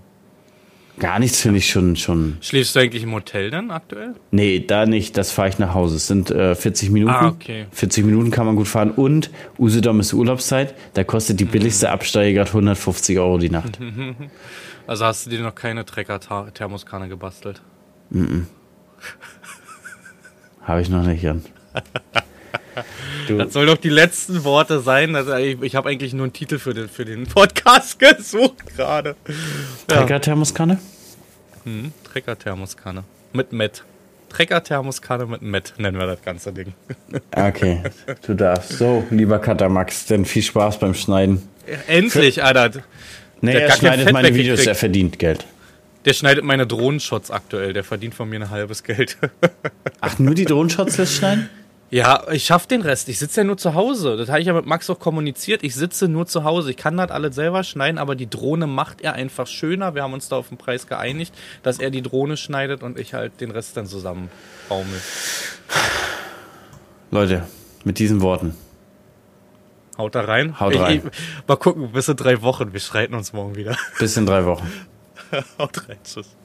Gar nichts finde ich schon, schon. Schläfst du eigentlich im Hotel dann aktuell? Nee, da nicht. Das fahre ich nach Hause. Es sind äh, 40 Minuten. Ah, okay. 40 Minuten kann man gut fahren. Und Usedom ist Urlaubszeit. Da kostet die billigste Absteige gerade 150 Euro die Nacht. Also hast du dir noch keine Trecker-Thermoskanne gebastelt? Mm, -mm. Habe ich noch nicht, Jan. Du. Das soll doch die letzten Worte sein. Also ich, ich habe eigentlich nur einen Titel für den, für den Podcast gesucht gerade. Ja. Trecker-Thermoskanne? Hm, Trecker-Thermoskanne. Mit Met. Trecker-Thermoskanne mit Met nennen wir das ganze Ding. Okay, du darfst. So, lieber Katamax, denn viel Spaß beim Schneiden. Endlich, Alter. Nee, der er schneidet meine Videos, er verdient Geld. Der schneidet meine Drohnenshots aktuell, der verdient von mir ein halbes Geld. Ach, nur die Drohnenshots lässt schneiden? Ja, ich schaff den Rest. Ich sitze ja nur zu Hause. Das habe ich ja mit Max auch kommuniziert. Ich sitze nur zu Hause. Ich kann das alles selber schneiden, aber die Drohne macht er einfach schöner. Wir haben uns da auf den Preis geeinigt, dass er die Drohne schneidet und ich halt den Rest dann zusammen baumel. Leute, mit diesen Worten. Haut da rein. Haut rein. Ich, ich, mal gucken, bis in drei Wochen. Wir schreiten uns morgen wieder. Bis in drei Wochen. Haut rein. Tschüss.